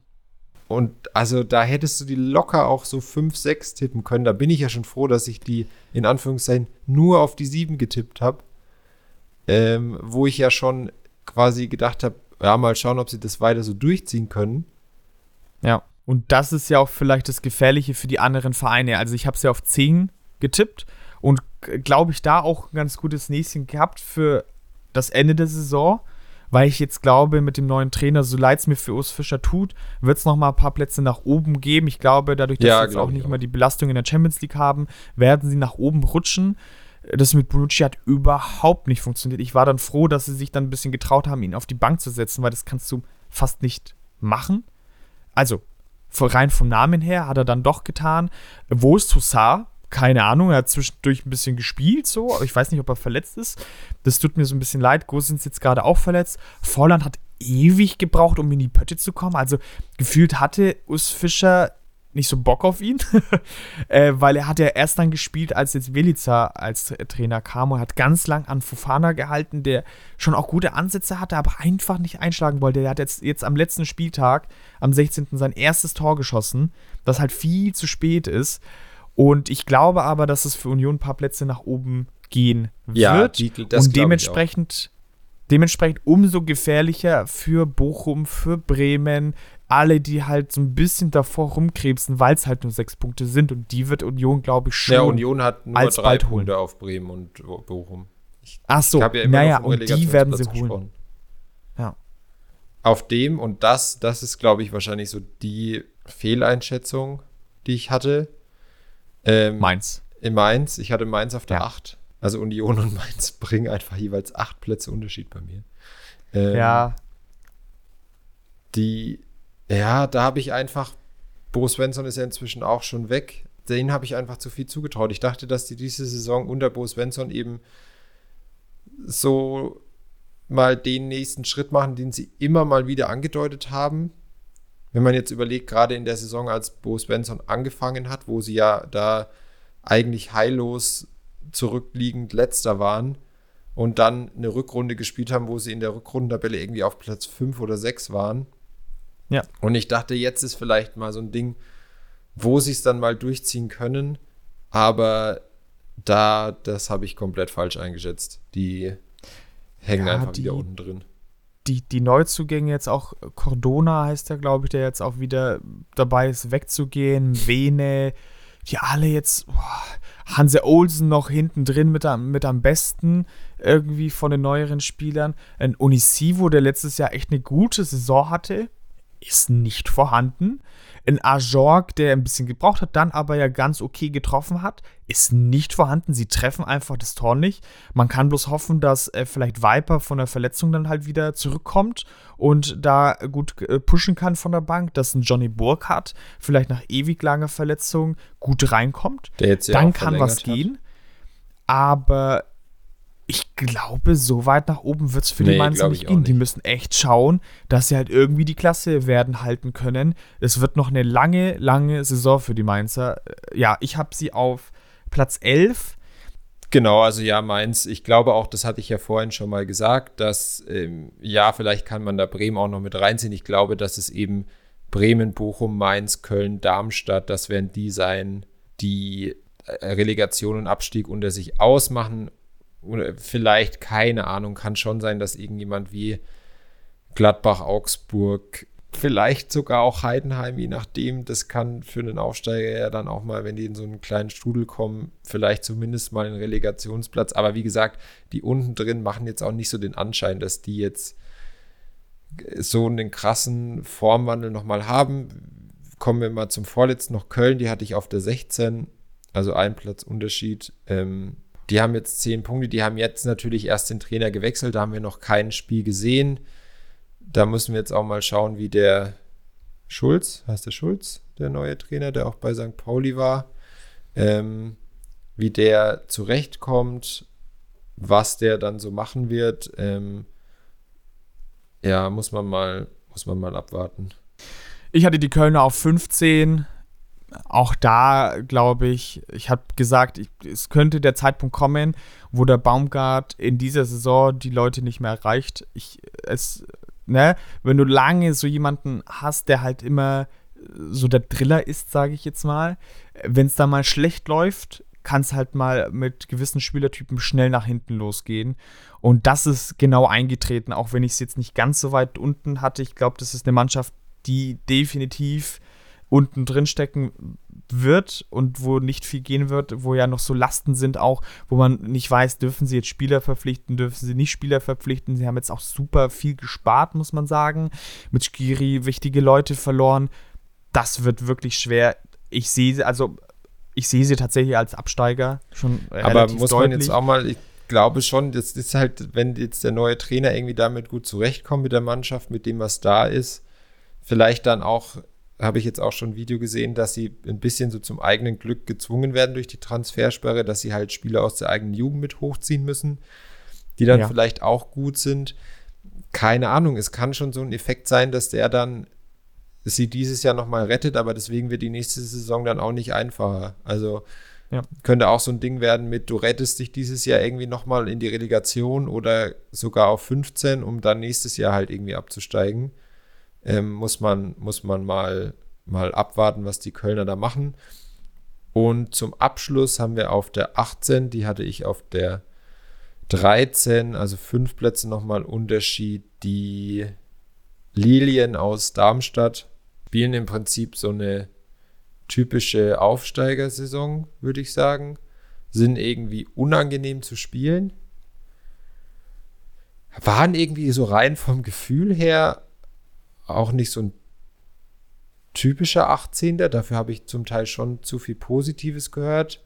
Und also da hättest du die locker auch so 5, 6 tippen können. Da bin ich ja schon froh, dass ich die in Anführungszeichen nur auf die 7 getippt habe. Ähm, wo ich ja schon quasi gedacht habe, ja, mal schauen, ob sie das weiter so durchziehen können. Ja, und das ist ja auch vielleicht das Gefährliche für die anderen Vereine. Also ich habe es ja auf 10 getippt und glaube ich da auch ein ganz gutes Näschen gehabt für das Ende der Saison weil ich jetzt glaube, mit dem neuen Trainer, so leid es mir für Urs Fischer tut, wird es noch mal ein paar Plätze nach oben geben. Ich glaube, dadurch, dass ja, sie jetzt auch nicht auch. mehr die Belastung in der Champions League haben, werden sie nach oben rutschen. Das mit Bonucci hat überhaupt nicht funktioniert. Ich war dann froh, dass sie sich dann ein bisschen getraut haben, ihn auf die Bank zu setzen, weil das kannst du fast nicht machen. Also, rein vom Namen her hat er dann doch getan. Wo ist Toussaint? keine Ahnung, er hat zwischendurch ein bisschen gespielt, so, aber ich weiß nicht, ob er verletzt ist. Das tut mir so ein bisschen leid. Gosens jetzt gerade auch verletzt. Volland hat ewig gebraucht, um in die Pötte zu kommen. Also gefühlt hatte Urs Fischer nicht so Bock auf ihn, äh, weil er hat ja erst dann gespielt, als jetzt Velica als Trainer kam und hat ganz lang an Fofana gehalten, der schon auch gute Ansätze hatte, aber einfach nicht einschlagen wollte. Der hat jetzt, jetzt am letzten Spieltag, am 16. sein erstes Tor geschossen, das halt viel zu spät ist. Und ich glaube aber, dass es für Union ein paar Plätze nach oben gehen wird. Ja, die, und dementsprechend, dementsprechend umso gefährlicher für Bochum, für Bremen, alle, die halt so ein bisschen davor rumkrebsen, weil es halt nur sechs Punkte sind. Und die wird Union, glaube ich, schon. Ja, Union hat nur drei Punkte holen. auf Bremen und Bochum. Ich, Ach so, ja naja, und die werden sie holen. Gesprochen. Ja. Auf dem, und das, das ist, glaube ich, wahrscheinlich so die Fehleinschätzung, die ich hatte. Ähm, Mainz. In Mainz. Ich hatte Mainz auf der ja. 8. Also Union und Mainz bringen einfach jeweils acht Plätze Unterschied bei mir. Ähm, ja. Die, ja, da habe ich einfach, Bo Svensson ist ja inzwischen auch schon weg. Den habe ich einfach zu viel zugetraut. Ich dachte, dass die diese Saison unter Bo Svensson eben so mal den nächsten Schritt machen, den sie immer mal wieder angedeutet haben. Wenn man jetzt überlegt, gerade in der Saison, als Bo Svensson angefangen hat, wo sie ja da eigentlich heillos zurückliegend letzter waren und dann eine Rückrunde gespielt haben, wo sie in der Rückrundentabelle irgendwie auf Platz 5 oder 6 waren. Ja. Und ich dachte, jetzt ist vielleicht mal so ein Ding, wo sie es dann mal durchziehen können. Aber da, das habe ich komplett falsch eingeschätzt. Die hängen Ja, einfach die- wieder unten drin. die, die Neuzugänge jetzt auch, Cordona heißt der, glaube ich, der jetzt auch wieder dabei ist, wegzugehen, Vene, die alle jetzt, boah, Hanse Olsen noch hinten drin mit am, mit am besten irgendwie von den neueren Spielern. Ein Unisivo, der letztes Jahr echt eine gute Saison hatte, ist nicht vorhanden. Ein Ajorg, der ein bisschen gebraucht hat, dann aber ja ganz okay getroffen hat, ist nicht vorhanden. Sie treffen einfach das Tor nicht. Man kann bloß hoffen, dass äh, vielleicht Viper von der Verletzung dann halt wieder zurückkommt und da gut äh, pushen kann von der Bank, dass ein Johnny Burkhardt vielleicht nach ewig langer Verletzung gut reinkommt Der jetzt ja dann kann was hat. gehen. Aber ich glaube, so weit nach oben wird es für Nee, die Mainzer nicht gehen. Die nicht. müssen echt schauen, dass sie halt irgendwie die Klasse werden halten können. Es wird noch eine lange, lange Saison für die Mainzer. Äh, Ja, ich habe sie auf Platz 11. Genau, also ja, Mainz, ich glaube auch, das hatte ich ja vorhin schon mal gesagt, dass ähm, ja, vielleicht kann man da Bremen auch noch mit reinziehen. Ich glaube, dass es eben Bremen, Bochum, Mainz, Köln, Darmstadt, das werden die sein, die äh, Relegation und Abstieg unter sich ausmachen. Oder vielleicht, keine Ahnung, kann schon sein, dass irgendjemand wie Gladbach, Augsburg, vielleicht sogar auch Heidenheim, je nachdem, das kann für einen Aufsteiger ja dann auch mal, wenn die in so einen kleinen Strudel kommen, vielleicht zumindest mal einen Relegationsplatz. Aber wie gesagt, die unten drin machen jetzt auch nicht so den Anschein, dass die jetzt so einen krassen Formwandel nochmal haben. Kommen wir mal zum vorletzten noch Köln, die hatte ich auf der 16, also ein Platz Unterschied. Ähm, die haben jetzt 10 Punkte, die haben jetzt natürlich erst den Trainer gewechselt, da haben wir noch kein Spiel gesehen. Da müssen wir jetzt auch mal schauen, wie der Schulz, heißt der Schulz, der neue Trainer, der auch bei St. Pauli war, ähm, wie der zurechtkommt, was der dann so machen wird. Ähm, ja, muss man mal, muss man mal abwarten. Ich hatte die Kölner auf 15. Auch da glaube ich, ich habe gesagt, ich, es könnte der Zeitpunkt kommen, wo der Baumgart in dieser Saison die Leute nicht mehr erreicht. Ich, es, ne, wenn du lange so jemanden hast, der halt immer so der Driller ist, sage ich jetzt mal, wenn es da mal schlecht läuft, kann es halt mal mit gewissen Spielertypen schnell nach hinten losgehen. Und das ist genau eingetreten, auch wenn ich es jetzt nicht ganz so weit unten hatte. Ich glaube, das ist eine Mannschaft, die definitiv unten drin stecken wird und wo nicht viel gehen wird, wo ja noch so Lasten sind auch, wo man nicht weiß, dürfen sie jetzt Spieler verpflichten, dürfen sie nicht Spieler verpflichten. Sie haben jetzt auch super viel gespart, muss man sagen. Mit Skiri wichtige Leute verloren. Das wird wirklich schwer. Ich sehe sie, also ich sehe sie tatsächlich als Absteiger schon Aber muss deutlich. man jetzt auch mal, ich glaube schon, das ist halt, wenn jetzt der neue Trainer irgendwie damit gut zurechtkommt mit der Mannschaft, mit dem, was da ist, vielleicht dann auch, habe ich jetzt auch schon ein Video gesehen, dass sie ein bisschen so zum eigenen Glück gezwungen werden durch die Transfersperre, dass sie halt Spieler aus der eigenen Jugend mit hochziehen müssen, die dann Ja. vielleicht auch gut sind. Keine Ahnung, es kann schon so ein Effekt sein, dass der dann sie dieses Jahr nochmal rettet, aber deswegen wird die nächste Saison dann auch nicht einfacher. Also Ja. könnte auch so ein Ding werden mit, du rettest dich dieses Jahr irgendwie nochmal in die Relegation oder sogar auf 15, um dann nächstes Jahr halt irgendwie abzusteigen. Ähm, muss man, muss man mal, mal abwarten, was die Kölner da machen. Und zum Abschluss haben wir auf der 18, die hatte ich auf der 13, also fünf Plätze nochmal Unterschied, die Lilien aus Darmstadt spielen im Prinzip so eine typische Aufsteigersaison, würde ich sagen. Sind irgendwie unangenehm zu spielen. Waren irgendwie so rein vom Gefühl her auch nicht so ein typischer 18. Dafür habe ich zum Teil schon zu viel Positives gehört.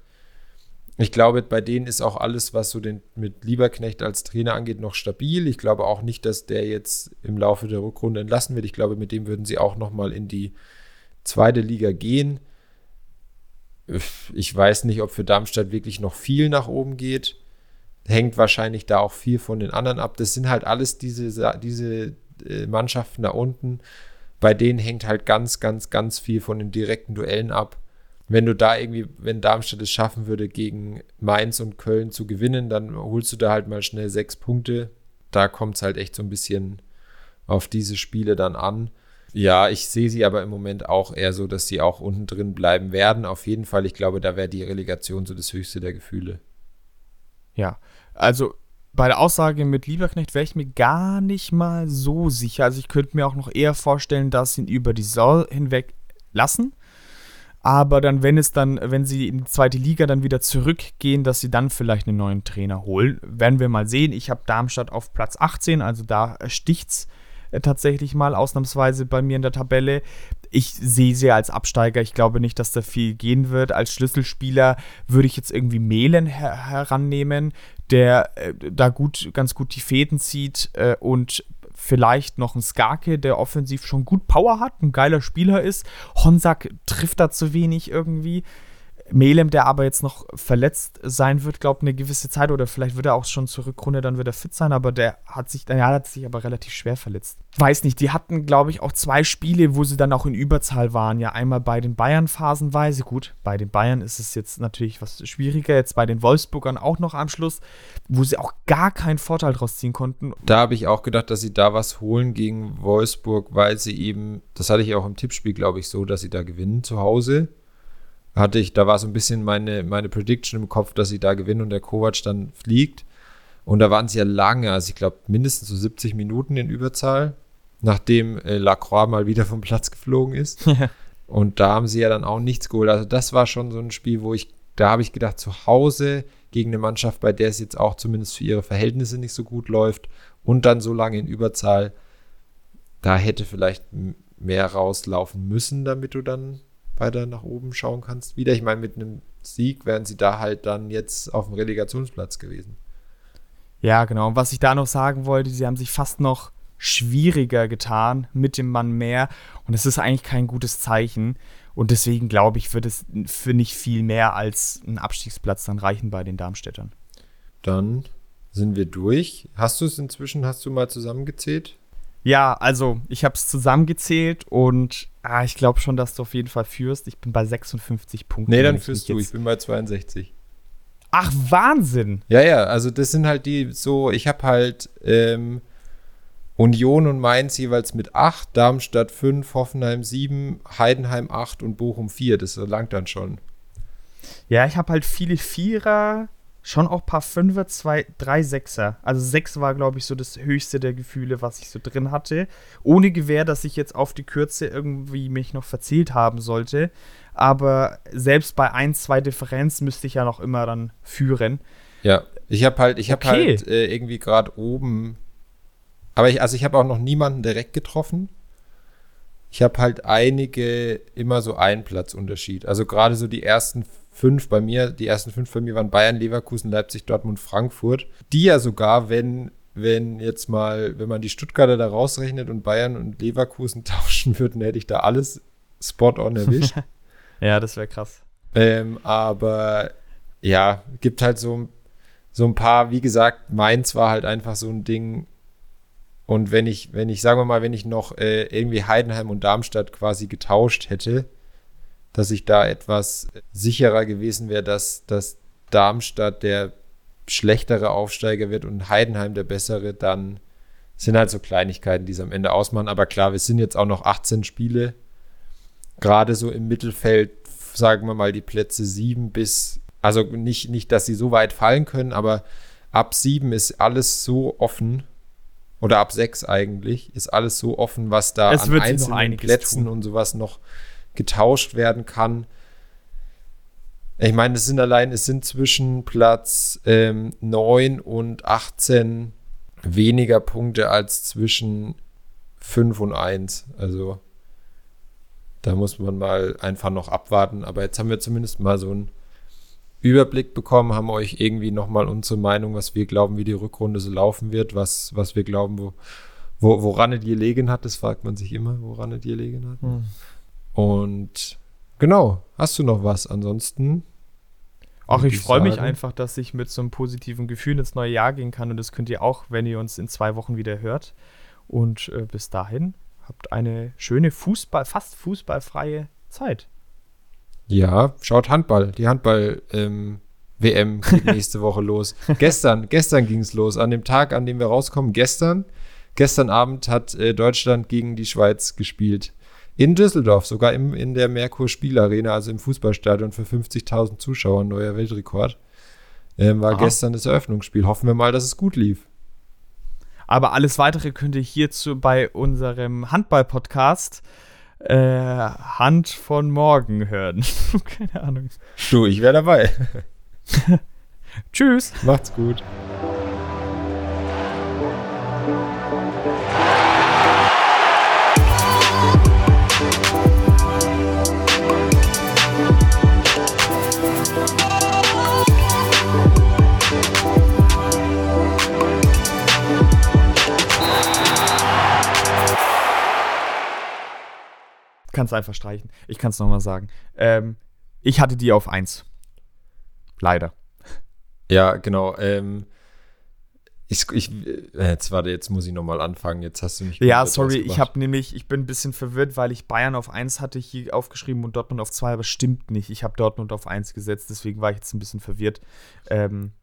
Ich glaube, bei denen ist auch alles, was so den mit Lieberknecht als Trainer angeht, noch stabil. Ich glaube auch nicht, dass der jetzt im Laufe der Rückrunde entlassen wird. Ich glaube, mit dem würden sie auch noch mal in die zweite Liga gehen. Ich weiß nicht, ob für Darmstadt wirklich noch viel nach oben geht. hängt wahrscheinlich da auch viel von den anderen ab. Das sind halt alles diese, diese Mannschaften da unten, bei denen hängt halt ganz, ganz, ganz viel von den direkten Duellen ab. Wenn du da irgendwie, wenn Darmstadt es schaffen würde, gegen Mainz und Köln zu gewinnen, dann holst du da halt mal schnell sechs Punkte. Da kommt es halt echt so ein bisschen auf diese Spiele dann an. Ja, ich sehe sie aber im Moment auch eher so, dass sie auch unten drin bleiben werden. Auf jeden Fall, ich glaube, da wäre die Relegation so das höchste der Gefühle. Ja, also bei der Aussage mit Lieberknecht wäre ich mir gar nicht mal so sicher. Also ich könnte mir auch noch eher vorstellen, dass sie ihn über die Saison hinweg lassen. Aber dann, wenn es dann, wenn sie in die zweite Liga dann wieder zurückgehen, dass sie dann vielleicht einen neuen Trainer holen. Werden wir mal sehen. Ich habe Darmstadt auf Platz 18, also da sticht's äh, tatsächlich mal ausnahmsweise bei mir in der Tabelle. Ich sehe sie als Absteiger. Ich glaube nicht, dass da viel gehen wird. Als Schlüsselspieler würde ich jetzt irgendwie Mehlen her herannehmen, der äh, da gut, ganz gut die Fäden zieht äh, und vielleicht noch ein Skarke, der offensiv schon gut Power hat, ein geiler Spieler ist. Honsack trifft da zu wenig irgendwie. Melem, der aber jetzt noch verletzt sein wird, glaube eine gewisse Zeit oder vielleicht wird er auch schon zur Rückrunde dann wieder fit sein, aber der hat sich, ja, hat sich aber relativ schwer verletzt. Weiß nicht, die hatten, glaube ich, auch zwei Spiele, wo sie dann auch in Überzahl waren. Ja, einmal bei den Bayern phasenweise. Gut, bei den Bayern ist es jetzt natürlich was schwieriger, jetzt bei den Wolfsburgern auch noch am Schluss, wo sie auch gar keinen Vorteil draus ziehen konnten. Da habe ich auch gedacht, dass sie da was holen gegen Wolfsburg, weil sie eben, das hatte ich auch im Tippspiel, glaube ich, so, dass sie da gewinnen zu Hause hatte ich, da war so ein bisschen meine, meine Prediction im Kopf, dass sie da gewinnen und der Kovac dann fliegt. Und da waren sie ja lange, also ich glaube mindestens so 70 Minuten in Überzahl, nachdem äh, Lacroix mal wieder vom Platz geflogen ist. Und da haben sie ja dann auch nichts geholt. Also das war schon so ein Spiel, wo ich, da habe ich gedacht, zu Hause gegen eine Mannschaft, bei der es jetzt auch zumindest für ihre Verhältnisse nicht so gut läuft und dann so lange in Überzahl, da hätte vielleicht mehr rauslaufen müssen, damit du dann weiter nach oben schauen kannst. Wieder, ich meine, mit einem Sieg wären sie da halt dann jetzt auf dem Relegationsplatz gewesen. Ja, genau. Und was ich da noch sagen wollte, sie haben sich fast noch schwieriger getan mit dem Mann mehr. Und es ist eigentlich kein gutes Zeichen. Und deswegen glaube ich, wird es für nicht viel mehr als ein Abstiegsplatz dann reichen bei den Darmstädtern. Dann sind wir durch. Hast du es inzwischen, hast du mal zusammengezählt? Ja, also ich habe es zusammengezählt und ah, ich glaube schon, dass du auf jeden Fall führst. Ich bin bei 56 Punkten. Nee, dann führst du. Ich bin bei 62. Ach, Wahnsinn! Ja, ja, also das sind halt die so, ich habe halt ähm, Union und Mainz jeweils mit 8, Darmstadt 5, Hoffenheim 7, Heidenheim 8 und Bochum 4. Das langt dann schon. Ja, ich habe halt viele Vierer, schon auch ein paar Fünfer, zwei, drei Sechser. Also sechs war, glaube ich, so das höchste der Gefühle, was ich so drin hatte. Ohne Gewähr, dass ich jetzt auf die Kürze irgendwie mich noch verzählt haben sollte. Aber selbst bei ein, zwei Differenz müsste ich ja noch immer dann führen. Ja, ich habe halt, ich habe okay. halt äh, irgendwie gerade oben. Aber ich, also ich habe auch noch niemanden direkt getroffen. Ich habe halt einige immer so einen Platzunterschied. Also gerade so die ersten fünf bei mir, die ersten fünf bei mir waren Bayern, Leverkusen, Leipzig, Dortmund, Frankfurt. Die ja sogar, wenn, wenn jetzt mal, wenn man die Stuttgarter da rausrechnet und Bayern und Leverkusen tauschen würden, hätte ich da alles spot on erwischt. ja, das wäre krass. Ähm, aber ja, gibt halt so, so ein paar, wie gesagt, Mainz war halt einfach so ein Ding. Und wenn ich, wenn ich, sagen wir mal, wenn ich noch äh, irgendwie Heidenheim und Darmstadt quasi getauscht hätte, dass ich da etwas sicherer gewesen wäre, dass, dass Darmstadt der schlechtere Aufsteiger wird und Heidenheim der bessere, dann sind halt so Kleinigkeiten, die es am Ende ausmachen. Aber klar, wir sind jetzt auch noch 18 Spiele. Gerade so im Mittelfeld, sagen wir mal, die Plätze 7 bis, also nicht, nicht, dass sie so weit fallen können, aber ab 7 ist alles so offen. Oder ab 6 eigentlich, ist alles so offen, was da es an einzelnen Plätzen tun. und sowas noch getauscht werden kann. Ich meine, es sind allein, es sind zwischen Platz ähm, 9 und 18 weniger Punkte als zwischen 5 und 1. Also da muss man mal einfach noch abwarten. Aber jetzt haben wir zumindest mal so einen Überblick bekommen, haben euch irgendwie nochmal unsere Meinung, was wir glauben, wie die Rückrunde so laufen wird, was, was wir glauben, wo, wo, woran es gelegen hat, das fragt man sich immer, woran es gelegen hat. Hm. Und genau, hast du noch was? Ansonsten. Ach, ich freue mich einfach, dass ich mit so einem positiven Gefühl ins neue Jahr gehen kann. Und das könnt ihr auch, wenn ihr uns in zwei Wochen wieder hört. Und äh, bis dahin habt eine schöne Fußball, fast fußballfreie Zeit. Ja, schaut Handball. Die Handball ähm, WM geht nächste Woche los. gestern, gestern ging es los. An dem Tag, an dem wir rauskommen, gestern, gestern Abend hat äh, Deutschland gegen die Schweiz gespielt. In Düsseldorf, sogar im, in der Merkur Spielarena, also im Fußballstadion für 50.000 Zuschauer, neuer Weltrekord. Ähm, war Aha. gestern das Eröffnungsspiel. Hoffen wir mal, dass es gut lief. Aber alles weitere könnt ihr hierzu bei unserem Handball-Podcast äh, Hand von morgen hören. Keine Ahnung. Du, ich wäre dabei. Tschüss. Macht's gut. Kann es einfach streichen. Ich kann es nochmal sagen. Ähm, ich hatte die auf 1. Leider. Ja, genau. Ähm, ich, ich, äh, jetzt warte, jetzt muss ich nochmal anfangen. Jetzt hast du mich. Ja, sorry, ich habe nämlich, ich bin ein bisschen verwirrt, weil ich Bayern auf 1 hatte hier aufgeschrieben und Dortmund auf 2, aber stimmt nicht. Ich habe Dortmund auf 1 gesetzt, deswegen war ich jetzt ein bisschen verwirrt. Ähm,